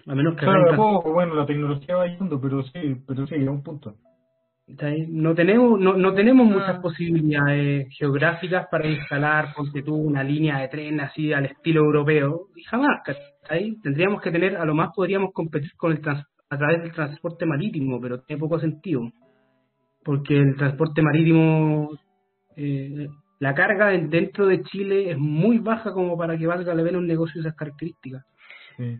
A menos que claro, bueno, la tecnología va yendo, pero sí, pero sí, a un punto. No tenemos, no, no tenemos Ah. muchas posibilidades geográficas para instalar, ponte tú, una línea de tren así al estilo europeo, y jamás, ¿cachai? Tendríamos que tener, a lo más podríamos competir con el trans- a través del transporte marítimo, pero tiene poco sentido, porque el transporte marítimo, eh, la carga de- dentro de Chile es muy baja como para que valga la pena un negocio de esas características.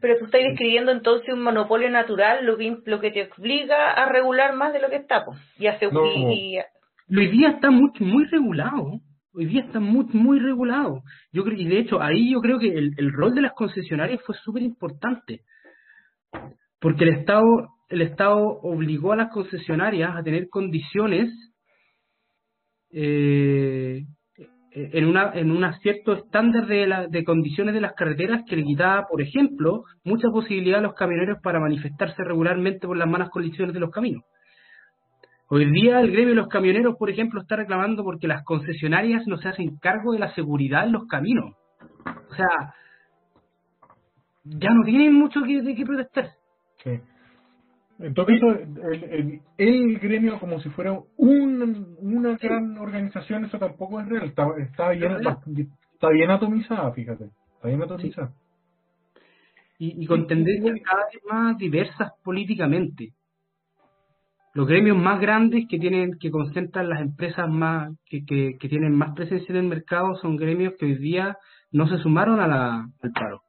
Pero tú estás describiendo entonces un monopolio natural, lo que, lo que te obliga a regular más de lo que está, pues. Y, a No. y- y- Hoy día está muy, muy regulado. Hoy día está muy, muy regulado. Yo creo, y de hecho, ahí yo creo que el, el rol de las concesionarias fue súper importante. Porque el Estado, el Estado obligó a las concesionarias a tener condiciones eh, en una en un cierto estándar de, la, de condiciones de las carreteras que le quitaba, por ejemplo, mucha posibilidad a los camioneros para manifestarse regularmente por las malas condiciones de los caminos. Hoy día el gremio de los camioneros, por ejemplo, está reclamando porque las concesionarias no se hacen cargo de la seguridad en los caminos. O sea, ya no tienen mucho que, de protestar. Sí. En todo caso, el, el, el gremio como si fuera un, una gran organización, eso tampoco es real. Está, está, bien, está bien atomizada, fíjate. Está bien atomizada. Y, y con tendencias cada vez más diversas políticamente. Los gremios más grandes que tienen que concentran las empresas más que, que, que tienen más presencia en el mercado son gremios que hoy día no se sumaron a la, al paro.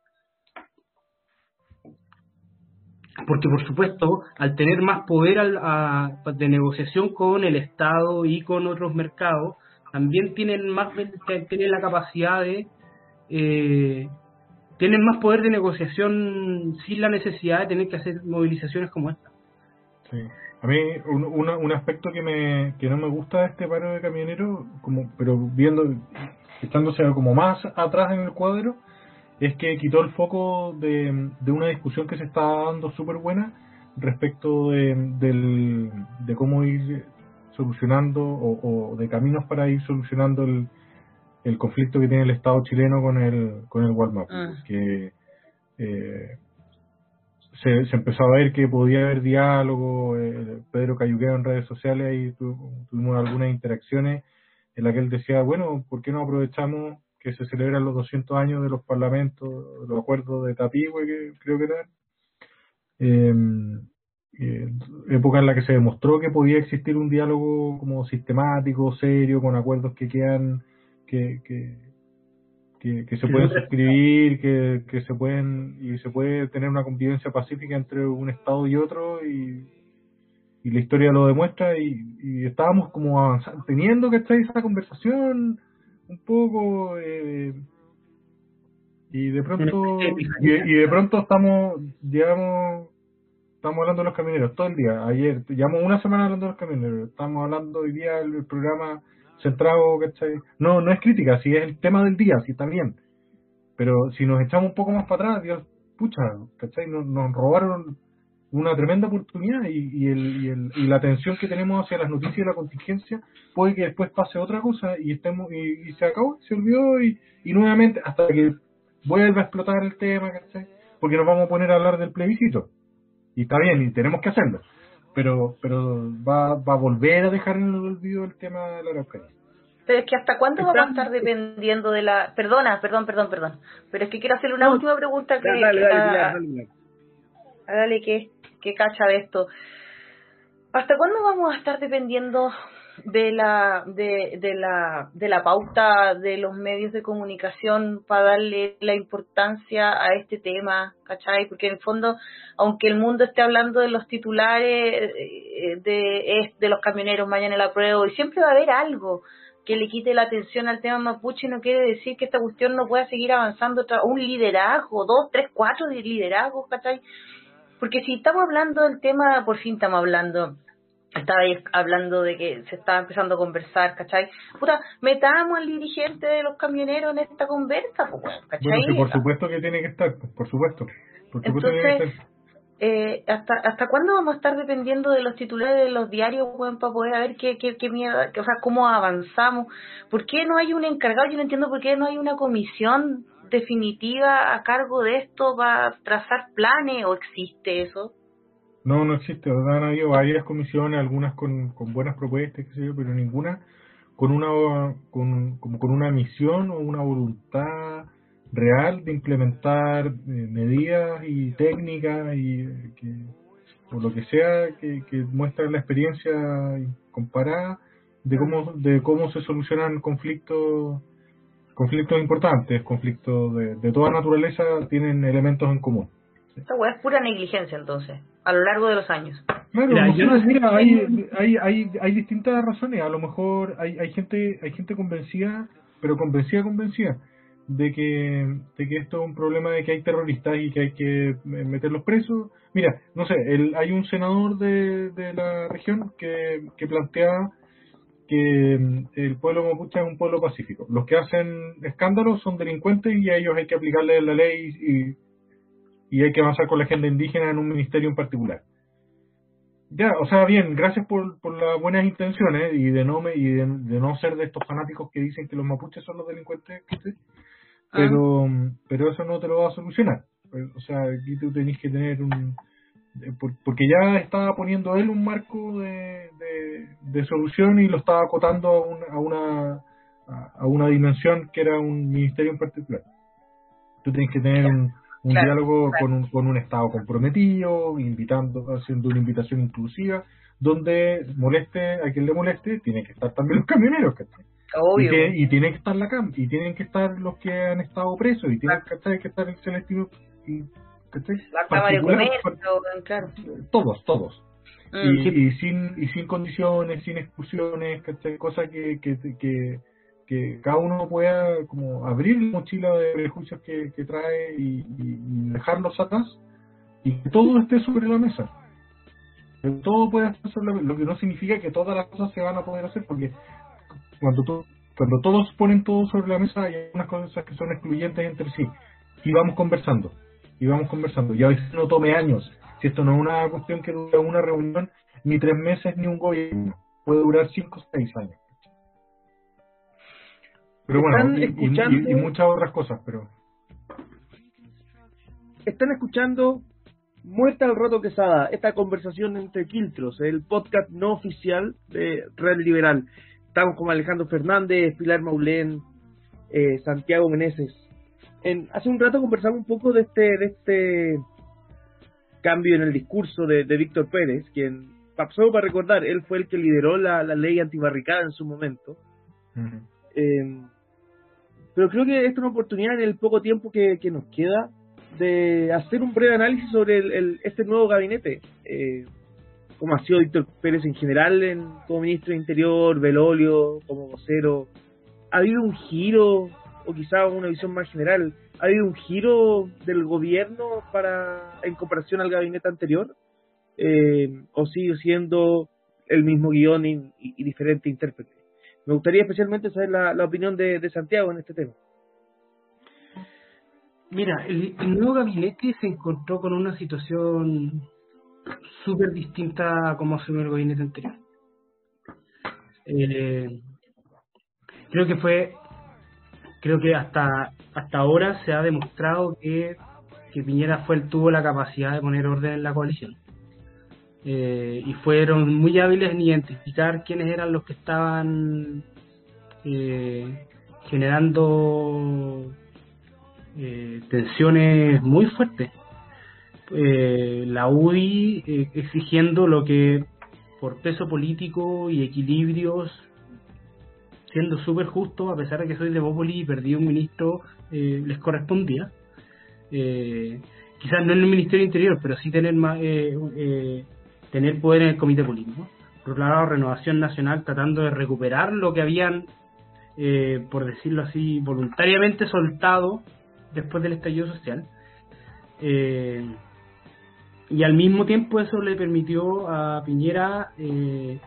Porque, por supuesto, al tener más poder al- de negociación con el Estado y con otros mercados, también tienen más tienen la capacidad de eh, tienen más poder de negociación sin la necesidad de tener que hacer movilizaciones como esta. Sí. A mí, un, un aspecto que me que no me gusta de este paro de camioneros, como pero viendo, echándose como más atrás en el cuadro, es que quitó el foco de, de una discusión que se está dando súper buena respecto de, del, de cómo ir solucionando o, o de caminos para ir solucionando el, el conflicto que tiene el Estado chileno con el con el Walmart Mm. que eh, se, se empezó a ver que podía haber diálogo eh, Pedro Cayuqueo en redes sociales ahí tu- tuvimos algunas interacciones en la que él decía bueno ¿por qué no aprovechamos que se celebran los 200 años de los parlamentos de los acuerdos de Tapigüe que creo que eran eh, eh, época en la que se demostró que podía existir un diálogo como sistemático, serio, con acuerdos que quedan, que, que, que, que se pueden suscribir, que, que se pueden, y se puede tener una convivencia pacífica entre un Estado y otro, y, y la historia lo demuestra, y, y estábamos como avanzando, teniendo que estar esa conversación un poco, eh, y de pronto, y, y de pronto estamos, digamos, estamos hablando de los camioneros todo el día. Ayer, llevamos una semana hablando de los camioneros. Estamos hablando hoy día del programa centrado, ¿cachai? No, no es crítica, si es el tema del día, sí está bien. Pero si nos echamos un poco más para atrás, Dios, pucha, ¿cachai? Nos, nos robaron una tremenda oportunidad y, y, el, y, el, y la atención que tenemos hacia las noticias y la contingencia puede que después pase otra cosa y estemos y, y se acabó, se olvidó y, y nuevamente hasta que vuelva a explotar el tema, ¿cachai? Porque nos vamos a poner a hablar del plebiscito y está bien y tenemos que hacerlo pero pero va, va a volver a dejar en el olvido el tema de la Araucanía Pero es que hasta cuándo vamos a estar dependiendo de la... Perdona, perdón, perdón, perdón. Pero es que quiero hacerle una No, última pregunta que... Dale, dale, que- dale, a- Pilar, dale, Pilar. Hágale que, que cacha de esto. ¿Hasta cuándo vamos a estar dependiendo de la de, de la de la pauta de los medios de comunicación para darle la importancia a este tema, ¿cachai? Porque en el fondo, aunque el mundo esté hablando de los titulares eh, de de los camioneros mañana la prueba y siempre va a haber algo que le quite la atención al tema mapuche no quiere decir que esta cuestión no pueda seguir avanzando un liderazgo, dos, tres, cuatro de liderazgos, ¿cachai? Porque si estamos hablando del tema, por fin estamos hablando, estaba hablando de que se estaba empezando a conversar, ¿cachai? Puta, metamos al dirigente de los camioneros en esta conversa, ¿cachai? bueno que por supuesto que tiene que estar pues, por supuesto por supuesto que tiene que Entonces, estar eh, ¿hasta, ¿hasta cuándo vamos a estar dependiendo de los titulares de los diarios, weón, para poder ver qué, qué, qué mierda, o sea, cómo avanzamos? ¿Por qué no hay un encargado? Yo no entiendo por qué no hay una comisión definitiva a cargo de esto para trazar planes, o existe eso? No, no existe. Han habido varias comisiones, algunas con, con buenas propuestas, qué sé yo, pero ninguna con una con, como con una misión o una voluntad real de implementar eh, medidas y técnicas y eh, que o lo que sea que, que muestra la experiencia comparada de cómo de cómo se solucionan conflictos conflictos importantes conflictos de, de toda naturaleza tienen elementos en común esta weá es pura negligencia entonces a lo largo de los años Claro, mira, hay, hay, hay, hay distintas razones. A lo mejor hay, hay gente hay gente convencida, pero convencida, convencida, de que, de que esto es un problema de que hay terroristas y que hay que meterlos presos. Mira, no sé, el, hay un senador de, de la región que, que plantea que mm, el pueblo mapuche es un pueblo pacífico. Los que hacen escándalos son delincuentes y a ellos hay que aplicarle la ley y, y hay que avanzar con la agenda indígena en un ministerio en particular. Ya, o sea, bien, gracias por, por las buenas intenciones y de no me, y de, no ser de estos fanáticos que dicen que los mapuches son los delincuentes, ah. pero pero eso no te lo va a solucionar. O sea, aquí tú tenés que tener un porque ya estaba poniendo él un marco de, de, solución y lo estaba acotando a una, a una a una dimensión que era un ministerio en particular. Tú tienes que tener un, un diálogo con un, con un Estado comprometido, invitando, haciendo una invitación inclusiva, donde moleste a quien le moleste, tienen que estar también los camioneros, Obvio. Y, tienen que estar la CAM, y tienen que estar los que han estado presos, y tienen que estar el Celestino. Y, la Cámara de Comercio, claro. Todos, todos. Mm. y, y, sin y sin condiciones, sin exclusiones, cosa que, que, que que cada uno pueda como abrir la mochila de prejuicios que, trae y, dejarlos atrás y que todo esté sobre la mesa. Que todo pueda estar sobre la mesa, lo que no significa que todas las cosas se van a poder hacer porque cuando, cuando todos ponen todo sobre la mesa hay unas cosas que son excluyentes entre sí y vamos conversando y vamos conversando y a veces no tome años si esto no es una cuestión que dura una reunión ni tres meses ni un gobierno puede durar cinco o seis años pero bueno, y, muchas otras cosas, pero... Están escuchando Muerta al Roto Quesada, esta conversación entre Quiltros, el podcast no oficial de Red Liberal. Estamos con Alejandro Fernández, Pilar Maulén, eh, Santiago Meneses. En, hace un rato conversamos un poco de este, de este cambio en el discurso de, Víctor Pérez, quien, pasó para recordar, él fue el que lideró la, ley antibarricada en su momento. Pero creo que esta es una oportunidad en el poco tiempo que, nos queda de hacer un breve análisis sobre el, este nuevo gabinete. Eh, como ha sido Víctor Pérez en general en, como ministro de Interior, Belolio como vocero. ¿Ha habido un giro, o quizá una visión más general, ha habido un giro del gobierno para en comparación al gabinete anterior? Eh, ¿O sigue siendo el mismo guion y, diferente intérprete? Me gustaría especialmente saber la, opinión de, Santiago en este tema. Mira, el, nuevo gabinete se encontró con una situación súper distinta a como asumió el gabinete anterior. Eh, creo que fue, creo que hasta hasta ahora se ha demostrado que, que Piñera fue el tuvo la capacidad de poner orden en la coalición. Eh, y fueron muy hábiles en identificar quiénes eran los que estaban eh, generando eh, tensiones muy fuertes. la UDI exigiendo lo que por peso político y equilibrios, siendo súper justo, a pesar de que soy de Bópoli y perdí un ministro, les correspondía. quizás no en el Ministerio Interior, pero sí tener más, tener poder en el comité político. Por otro lado, Renovación Nacional tratando de recuperar lo que habían, eh, por decirlo así, voluntariamente soltado después del estallido social. Eh, y al mismo tiempo eso le permitió a Piñera eh,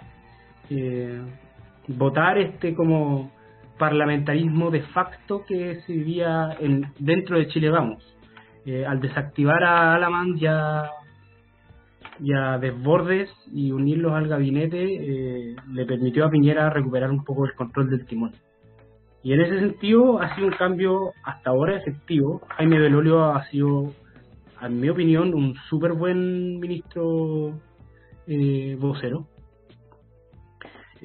votar este como parlamentarismo de facto que se vivía en, dentro de Chile Vamos. al desactivar a Alamán ya y a Desbordes y unirlos al gabinete eh, le permitió a Piñera recuperar un poco el control del timón. Y en ese sentido ha sido un cambio hasta ahora efectivo. Jaime Belolio ha sido en mi opinión, un súper buen ministro eh, vocero.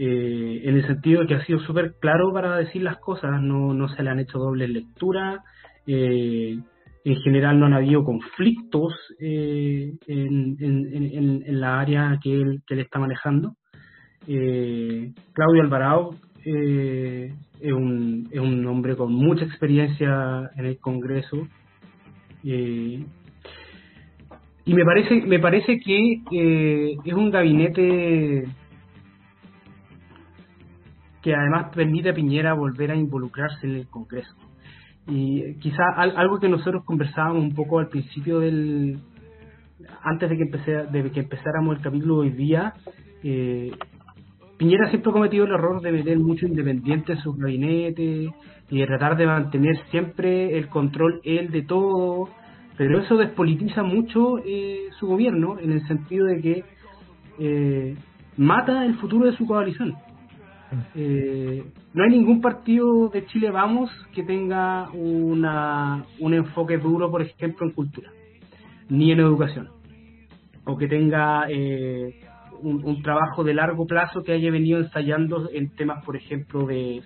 Eh, en el sentido de que ha sido súper claro para decir las cosas, no, no se le han hecho dobles lecturas, eh, en general no han habido conflictos eh, en, en, en, la área que él, que él está manejando. Claudio Alvarado es, un, es un hombre con mucha experiencia en el Congreso. y me parece, me parece que es un gabinete que además permite a Piñera volver a involucrarse en el Congreso. Y quizá algo que nosotros conversábamos un poco al principio del, antes de que, empecé, de que empezáramos el capítulo hoy día, eh, Piñera siempre ha cometido el error de meter mucho independiente en su gabinete y de tratar de mantener siempre el control él de todo, pero eso despolitiza mucho eh, su gobierno en el sentido de que eh, mata el futuro de su coalición. Eh, no hay ningún partido de Chile Vamos que tenga una, un enfoque duro, por ejemplo, en cultura, ni en educación, o que tenga eh, un, trabajo de largo plazo que haya venido ensayando en temas, por ejemplo, de,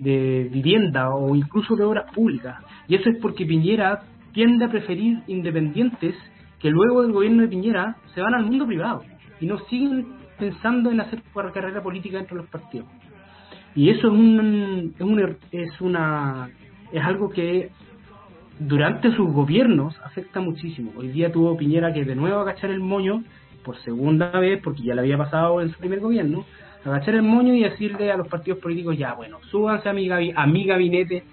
de vivienda o incluso de obras públicas. Y eso es porque Piñera tiende a preferir independientes que luego del gobierno de Piñera se van al mundo privado y no siguen pensando en hacer carrera política dentro de los partidos. Y eso es un, es, un, es una es algo que durante sus gobiernos afecta muchísimo. Hoy día tuvo Piñera que de nuevo agachar el moño por segunda vez, porque ya le había pasado en su primer gobierno, agachar el moño y decirle a los partidos políticos, ya bueno, súbanse a mi, a mi gabinete,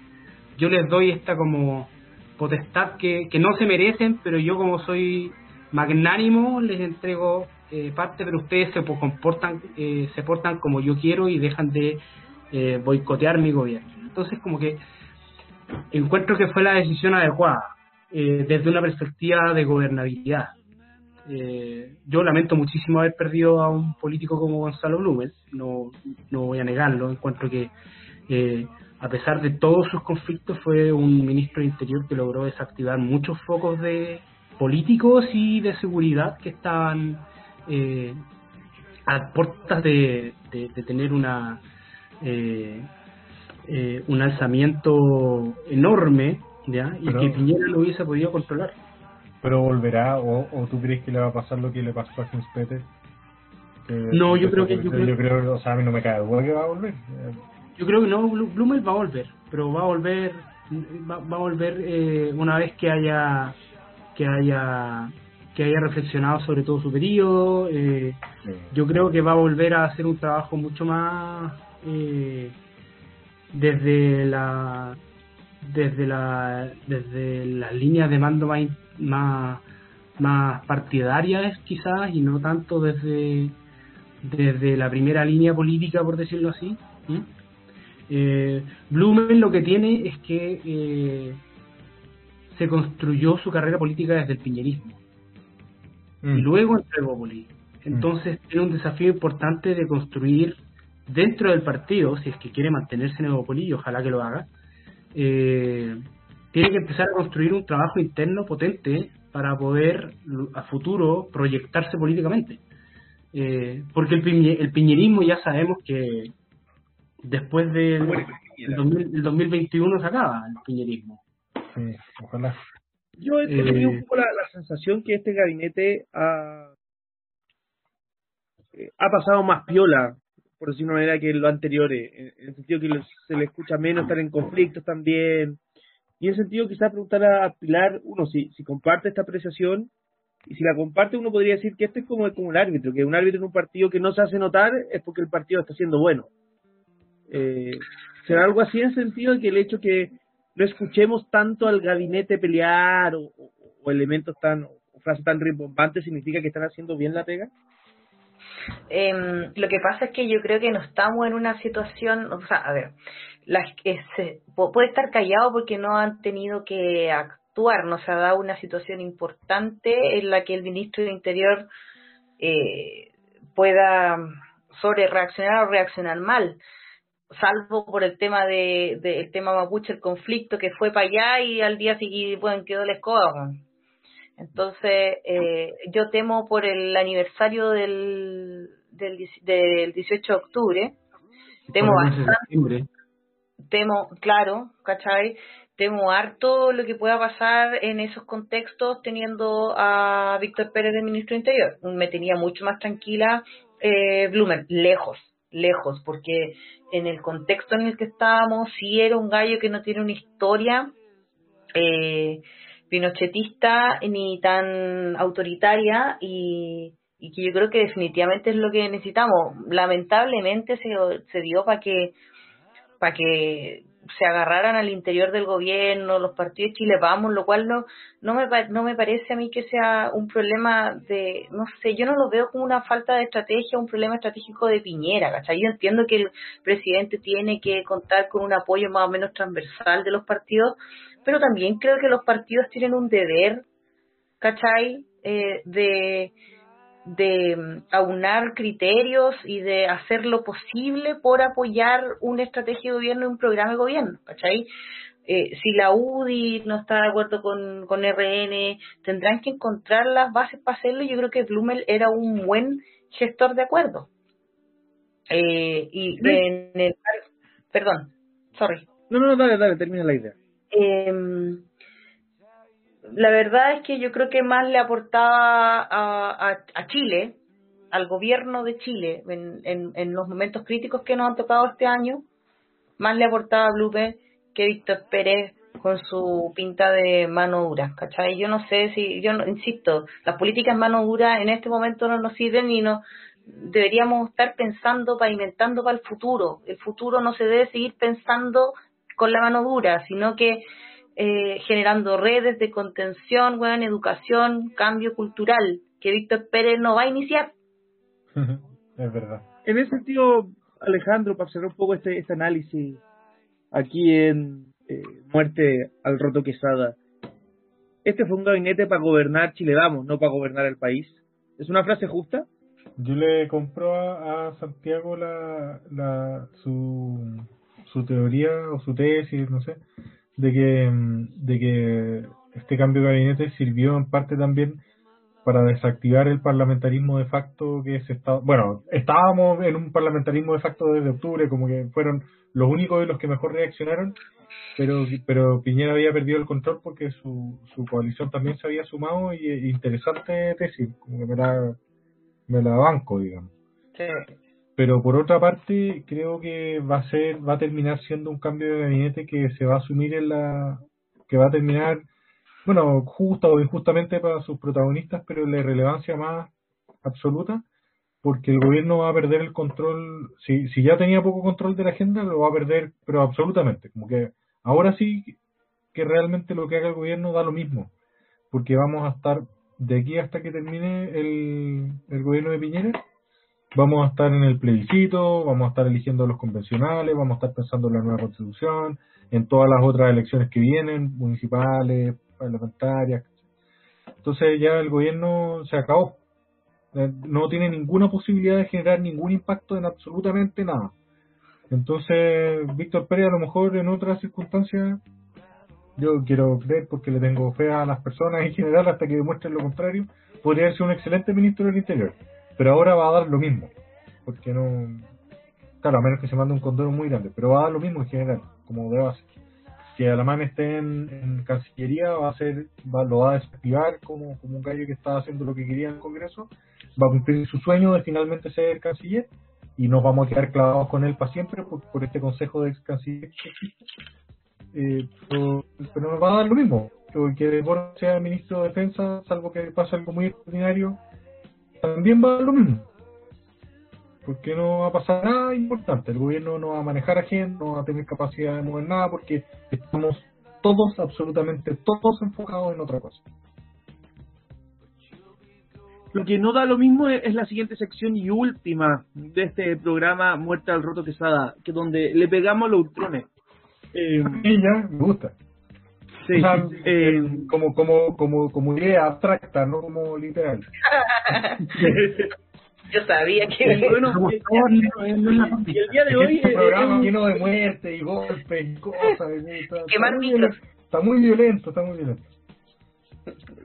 yo les doy esta como potestad que, que no se merecen, pero yo como soy magnánimo les entrego eh, parte, pero ustedes se comportan, eh, se portan como yo quiero y dejan de eh, boicotear mi gobierno. Entonces, como que encuentro que fue la decisión adecuada desde una perspectiva de gobernabilidad. yo lamento muchísimo haber perdido a un político como Gonzalo Blumel, no, no voy a negarlo, encuentro que a pesar de todos sus conflictos fue un ministro de Interior que logró desactivar muchos focos de políticos y de seguridad que estaban eh, a puertas de, tener una eh, eh, un alzamiento enorme ¿ya? y que Piñera lo hubiese podido controlar. Pero volverá, o, o tú crees que le va a pasar lo que le pasó a Peter? No, yo creo que. Yo creo, o sea, a mí no me cae duda que va a volver. Yo creo que no, Blumel va a volver, pero va a volver va, va a volver eh, una vez que haya que haya que haya reflexionado sobre todo su periodo. Eh, yo creo que va a volver a hacer un trabajo mucho más eh, desde la desde la desde las líneas de mando más más, más partidarias quizás y no tanto desde desde la primera línea política por decirlo así eh, Blumen lo que tiene es que eh, se construyó su carrera política desde el piñerismo y mm. luego entre Bópoli. Entonces tiene un desafío importante de construir dentro del partido, si es que quiere mantenerse en y ojalá que lo haga, eh, tiene que empezar a construir un trabajo interno potente para poder a futuro proyectarse políticamente. Eh, porque el, el piñerismo ya sabemos que después del, 2021 se acaba el piñerismo. Sí, ojalá. Yo he tenido un poco la, sensación que este gabinete ha, eh, ha pasado más piola, por decir una manera, que lo anterior, en, el sentido que se le escucha menos estar en conflictos también. Y en el sentido quizás preguntar a Pilar, uno, si, si comparte esta apreciación, y si la comparte uno podría decir que este es como, como un árbitro, que un árbitro en un partido que no se hace notar es porque el partido está siendo bueno. Eh, ¿Será algo así en el sentido de que el hecho que no escuchemos tanto al gabinete pelear o, elementos tan o frases tan rimbombantes significa que están haciendo bien la pega? Em, lo que pasa es que yo creo que no estamos en una situación, o sea, a ver, las puede estar callado porque no han tenido que actuar, no se ha dado una situación importante en la que el ministro de Interior eh, pueda sobre reaccionar o reaccionar mal salvo por el tema de, el tema mapuche, el conflicto que fue para allá y al día siguiente bueno, quedó la escoba. Entonces, eh, yo temo por el aniversario del, del, del 18 de octubre, temo bastante, temo, claro, ¿cachai? Temo harto lo que pueda pasar en esos contextos teniendo a Víctor Pérez de ministro de Interior. Me tenía mucho más tranquila eh, Blumen, lejos, lejos, porque en el contexto en el que estábamos, si era un gallo que no tiene una historia eh, pinochetista ni tan autoritaria y, que yo creo que definitivamente es lo que necesitamos. Lamentablemente se, se dio para que para que se agarraran al interior del gobierno, los partidos Chile Vamos, lo cual no no me, no me parece a mí que sea un problema de, no sé, yo no lo veo como una falta de estrategia, un problema estratégico de Piñera, ¿cachai? Yo entiendo que el presidente tiene que contar con un apoyo más o menos transversal de los partidos, pero también creo que los partidos tienen un deber, ¿cachai? Eh, de de mm, aunar criterios y de hacer lo posible por apoyar una estrategia de gobierno y un programa de gobierno, ¿cachai? Eh, si la UDI no está de acuerdo con, con RN, tendrán que encontrar las bases para hacerlo. Yo creo que Blumel era un buen gestor de acuerdo. Eh, y en el. Perdón, sorry. No, no, dale, dale, termina la idea. Eh, la verdad es que yo creo que más le aportaba a, a, Chile, al gobierno de Chile, en, en, los momentos críticos que nos han tocado este año, más le aportaba a Blupe que Víctor Pérez con su pinta de mano dura, ¿cachai? Yo no sé si, yo insisto, las políticas mano dura en este momento no nos sirven y no deberíamos estar pensando, pavimentando para el futuro. El futuro no se debe seguir pensando con la mano dura, sino que eh, generando redes de contención, buena educación, cambio cultural, que Víctor Pérez no va a iniciar. es verdad. En ese sentido, Alejandro, para cerrar un poco este, este análisis aquí en eh, Muerte al Roto Quesada, este fue un gabinete para gobernar Chile, vamos, no para gobernar el país. ¿Es una frase justa? Yo le compro a, Santiago la, la, su, su teoría o su tesis, no sé, de que, de que este cambio de gabinete sirvió en parte también para desactivar el parlamentarismo de facto que se está bueno estábamos en un parlamentarismo de facto desde octubre como que fueron los únicos de los que mejor reaccionaron pero pero Piñera había perdido el control porque su, su coalición también se había sumado y interesante tesis como que me la me la banco digamos. Sí pero por otra parte creo que va a ser va a terminar siendo un cambio de gabinete que se va a asumir en la que va a terminar bueno justa o injustamente para sus protagonistas pero la relevancia más absoluta porque el gobierno va a perder el control si si ya tenía poco control de la agenda lo va a perder pero absolutamente como que ahora sí que realmente lo que haga el gobierno da lo mismo porque vamos a estar de aquí hasta que termine el, el gobierno de Piñera vamos a estar en el plebiscito, vamos a estar eligiendo los convencionales, vamos a estar pensando en la nueva constitución, en todas las otras elecciones que vienen, municipales, parlamentarias. Entonces ya el gobierno se acabó. Eh, no tiene ninguna posibilidad de generar ningún impacto en absolutamente nada. Entonces, Víctor Pérez a lo mejor en otras circunstancias, yo quiero creer porque le tengo fe a las personas en general hasta que demuestren lo contrario, podría ser un excelente ministro del Interior pero ahora va a dar lo mismo, porque no, claro, a menos que se mande un condoro muy grande, pero va a dar lo mismo en general, como de base. Si Alamán esté en, Cancillería, va a ser, va, lo va a desactivar como, como un gallo que está haciendo lo que quería en el Congreso, va a cumplir su sueño de finalmente ser canciller y nos vamos a quedar clavados con él para siempre por, por este consejo de ex canciller eh, pero, nos va a dar lo mismo que Borja sea ministro de defensa salvo que pase algo muy extraordinario también va a lo mismo. Porque no va a pasar nada importante. El gobierno no va a manejar a gente, no va a tener capacidad de mover nada, porque estamos todos, absolutamente todos enfocados en otra cosa. Lo que no da lo mismo es, la siguiente sección y última de este programa Muerte al Roto Quesada, que donde le pegamos los ultrones. Eh, ya, me gusta. Sí, eh, como, como, como, como idea abstracta, no como literal. Yo sabía que bueno, y el día de hoy este programa lleno de muerte y golpes y cosas. Quemar Está muy violento, está muy violento.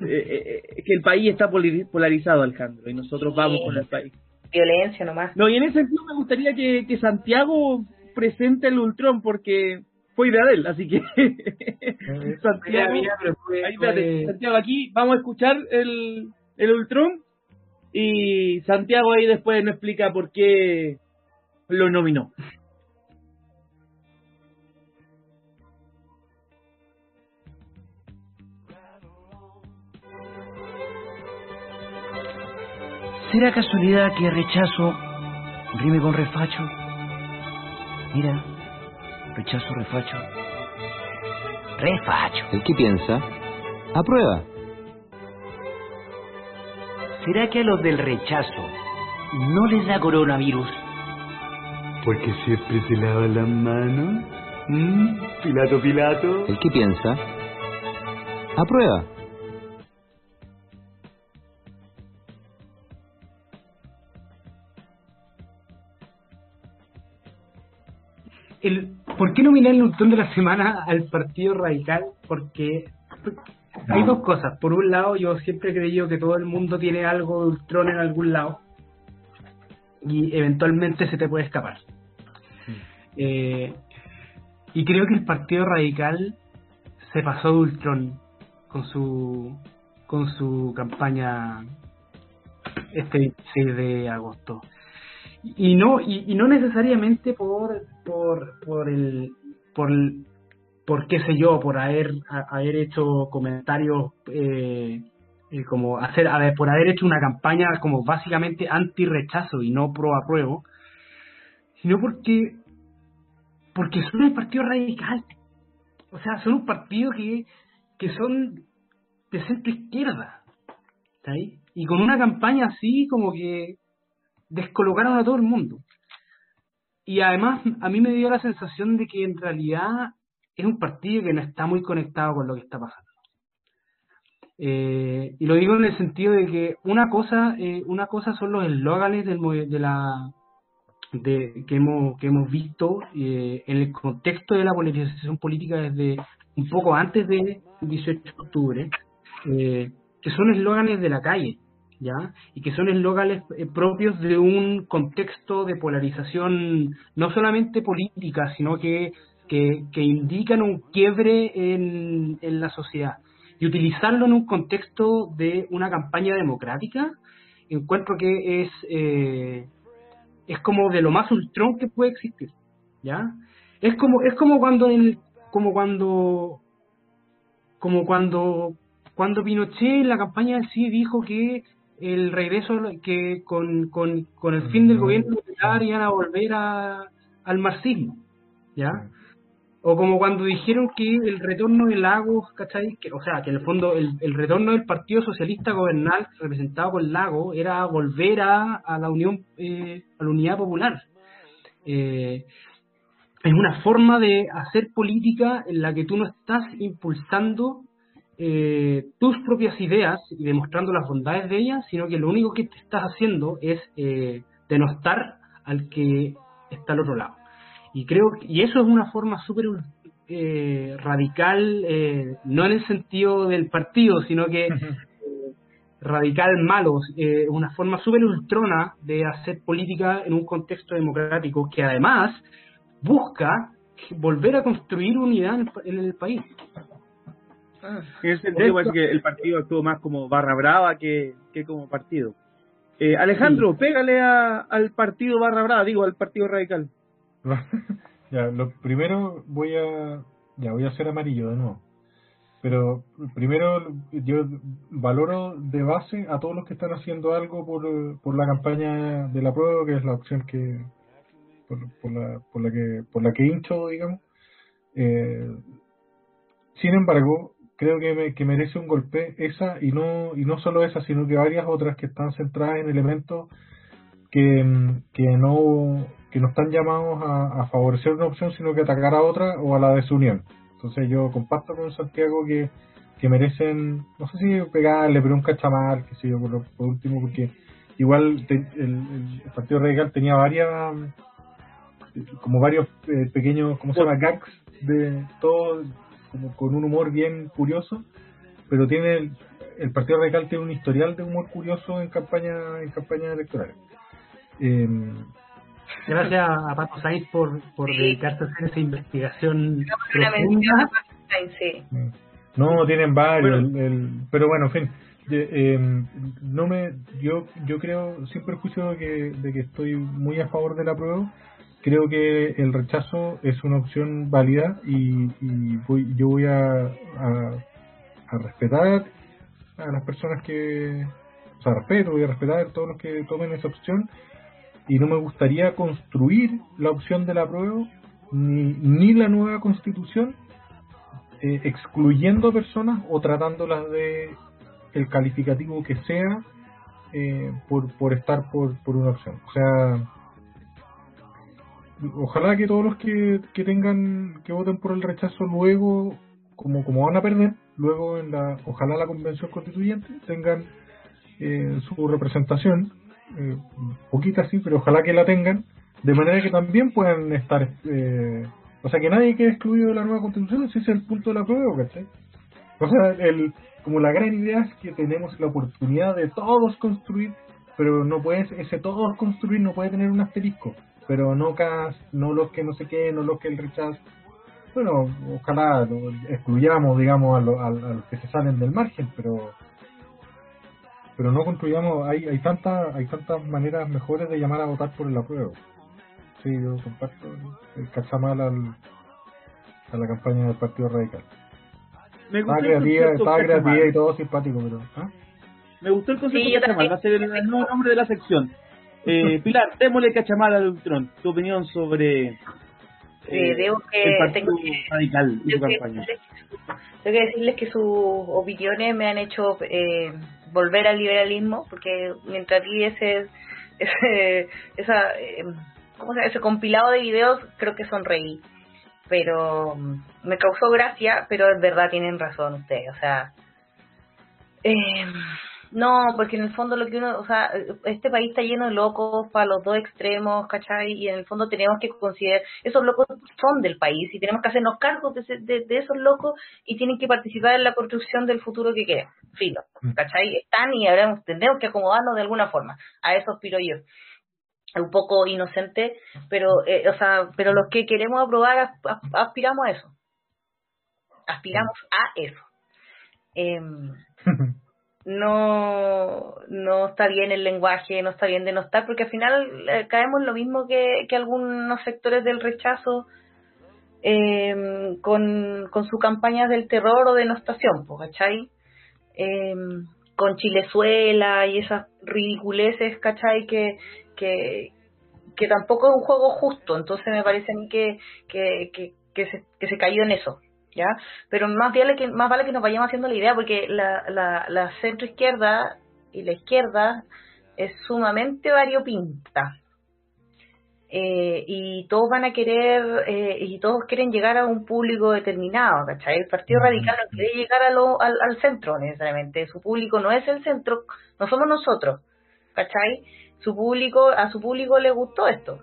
eh, eh, que el país está polarizado, Alejandro, y nosotros vamos con el país. Violencia nomás. No, y en ese sentido me gustaría que, que Santiago presente el Ultron, porque fue idea de él, así que Santiago, ahí, Santiago, aquí vamos a escuchar el, el Ultron y Santiago ahí después nos explica por qué lo nominó. ¿Será casualidad que rechazo rime con refacho? Mira, rechazo, refacho. Refacho. ¿El qué piensa? Aprueba. ¿Será que a los del rechazo no les da coronavirus? Porque siempre se lavan las manos. ¿Mm? Pilato, Pilato. ¿El qué piensa? Aprueba. el, ¿por qué nominar el Newton de la semana al Partido Radical? Porque hay dos cosas. Por un lado, yo siempre he creído que todo el mundo tiene algo de Ultron en algún lado y eventualmente se te puede escapar. Eh, y creo que el Partido Radical se pasó de Ultron con su con su campaña este 6 de agosto y no y, no necesariamente por por por el por por qué sé yo por haber haber hecho comentarios eh, eh, como hacer a por haber hecho una campaña como básicamente anti rechazo y no pro apruebo sino porque porque son el partido radical o sea son un partido que que son de centro izquierda y con una campaña así como que descolocaron a todo el mundo. Y además a mí me dio la sensación de que en realidad es un partido que no está muy conectado con lo que está pasando. Eh, y lo digo en el sentido de que una cosa, eh, una cosa son los eslóganes del, de la de, que hemos que hemos visto eh, en el contexto de la politización política desde un poco antes del 18 de octubre, que son eslóganes de la calle, ¿ya? Y que son eslóganes eh, propios de un contexto de polarización no solamente política, sino que, que, indican un quiebre en, en, la sociedad. Y utilizarlo en un contexto de una campaña democrática, encuentro que es, eh, es como de lo más ultrón que puede existir, ¿ya? Es como, es como cuando en, como cuando como cuando cuando Pinochet en la campaña sí dijo que el regreso que con, con, con el fin del mm. gobierno militar iban a volver a, al marxismo, ¿ya? Mm. O como cuando dijeron que el retorno de Lagos, ¿cachai? Que, o sea, que en el fondo el, el retorno del Partido Socialista Gobernal representado por Lago era volver a, a la Unión, eh, a la Unidad Popular. Eh, es una forma de hacer política en la que tú no estás impulsando eh, tus propias ideas y demostrando las bondades de ellas, sino que lo único que te estás haciendo es eh, denostar al que está al otro lado. Y creo y eso es una forma súper eh, radical, eh, no en el sentido del partido, sino que radical malo, una forma súper ultrona de hacer política en un contexto democrático que además busca volver a construir unidad en el país. En ese sentido, parece que el partido estuvo más como barra brava que, que como partido. Eh, Alejandro, pégale a, al partido barra brava, digo, al partido radical. ya, lo primero voy a. Ya, voy a hacer amarillo de nuevo. Pero primero yo valoro de base a todos los que están haciendo algo por, por la campaña de la prueba, que es la opción que por, por, la, por la que por la que hincho, digamos. Eh, sin embargo, creo que, que merece un golpe esa y no y no solo esa sino que varias otras que están centradas en elementos que, que no que no están llamados a, favorecer una opción sino que atacar a otra o a la desunión. Entonces yo comparto con Santiago que, que merecen no sé si pegarle pero un cachamar que sé yo por, último porque igual el, Partido Radical tenía varias como varios eh, pequeños cómo se llama gags de todo como con un humor bien curioso, pero tiene el Partido Radical tiene un historial de humor curioso en campaña en campañas electorales. Eh, Gracias a Paco Sainz por, por dedicarse a hacer esa investigación Una mención a profunda. Paco Sainz, sí. No, tienen varios, el- el- pero bueno, en fin, eh, no me, yo, yo creo, sin perjuicio de que, de que estoy muy a favor de la prueba, creo que el rechazo es una opción válida y, voy, yo voy a, a, a respetar a las personas que, o sea, respeto, voy a respetar a todos los que tomen esa opción y no me gustaría construir la opción de la prueba ni, ni la nueva constitución eh, excluyendo personas o tratándolas de el calificativo que sea eh, por, por estar por, por una opción. O sea, ojalá que todos los que, que tengan que voten por el rechazo luego, como, como van a perder, luego en la, ojalá la convención constituyente tengan eh, su representación, eh, poquita sí, pero ojalá que la tengan, de manera que también puedan estar, eh, o sea, que nadie quede excluido de la nueva constitución, ese es el punto de la prueba, ¿cachai? O sea, el, como la gran idea es que tenemos la oportunidad de todos construir, pero no puedes, ese todos construir no puede tener un asterisco, pero no cas, no los que no sé qué, no los que el rechazo. Bueno, ojalá lo excluyamos, digamos, a, lo- a- a los que se salen del margen, pero pero no construyamos, hay hay tantas hay tantas maneras mejores de llamar a votar por el apruebo. Sí, yo comparto el, cachamal al, a la campaña del Partido Radical. Me Estaba gustó el creativa, estaba creativa y todo simpático, pero ¿ah? Me gustó el concepto Sí, cachamal, va a ser el, el nuevo nombre de la sección. Eh, Pilar, démosle cachamal al Ultron. Tu opinión sobre eh, Eh, debo que tengo que- Radical y su Tengo que, campaña. tengo que decirles que sus opiniones me han hecho eh, volver al liberalismo, porque mientras vi ese, ese, esa, eh, ¿cómo se llama? ese compilado de videos, creo que sonreí. Pero mm, me causó gracia, pero en verdad tienen razón ustedes. O sea, eh, no, porque en el fondo lo que uno, o sea, este país está lleno de locos para los dos extremos, ¿cachai? Y en el fondo tenemos que considerar, esos locos son del país y tenemos que hacernos cargo de, ese- de, de esos locos y tienen que participar en la construcción del futuro que queremos. Filo, ¿cachai? Están y habremos, tendremos que acomodarnos de alguna forma. A eso aspiro yo. Un poco inocente, pero, eh, o sea, pero los que queremos aprobar as- as- aspiramos a eso. Aspiramos a eso. Em, no no está bien el lenguaje, no está bien denostar, porque al final eh, caemos lo mismo que, que algunos sectores del rechazo eh, con, con su campaña del terror o denostación, ¿cachai? Eh, con Chilezuela y esas ridiculeces, ¿cachai? Que, que, que tampoco es un juego justo, entonces me parece a mí que, que, que, que, se, que se cayó en eso. ¿Ya? Pero más vale que más vale que nos vayamos haciendo la idea porque la, la, la centro izquierda y la izquierda es sumamente variopinta eh, y todos van a querer eh, y todos quieren llegar a un público determinado ¿cachai? el partido radical no quiere llegar a lo, al, al centro necesariamente su público no es el centro no somos nosotros ¿cachai? su público a su público le gustó esto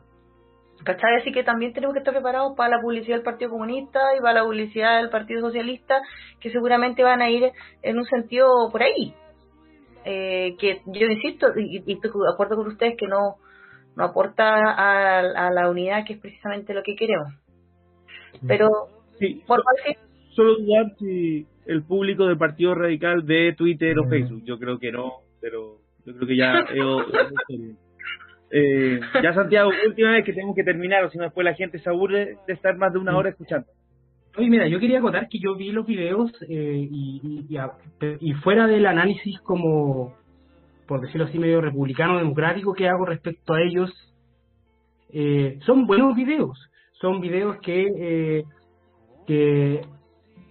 ¿Cachai? Así que también tenemos que estar preparados para la publicidad del Partido Comunista y para la publicidad del Partido Socialista, que seguramente van a ir en un sentido por ahí. Eh, que yo insisto, y, y estoy de acuerdo con ustedes, que no, no aporta a, a la unidad, que es precisamente lo que queremos. Pero, Sí, por decir, solo dudar si el público del Partido Radical ve Twitter o Facebook. Yo creo que no, pero yo creo que ya. Eh, ya Santiago, última vez que tenemos que terminar, o si no después la gente se aburre de estar más de una hora escuchando. Oye, mira, yo quería acotar que yo vi los videos eh, y, y, fuera del análisis como, por decirlo así, medio republicano democrático que hago respecto a ellos, eh, son buenos videos. Son videos que, eh, que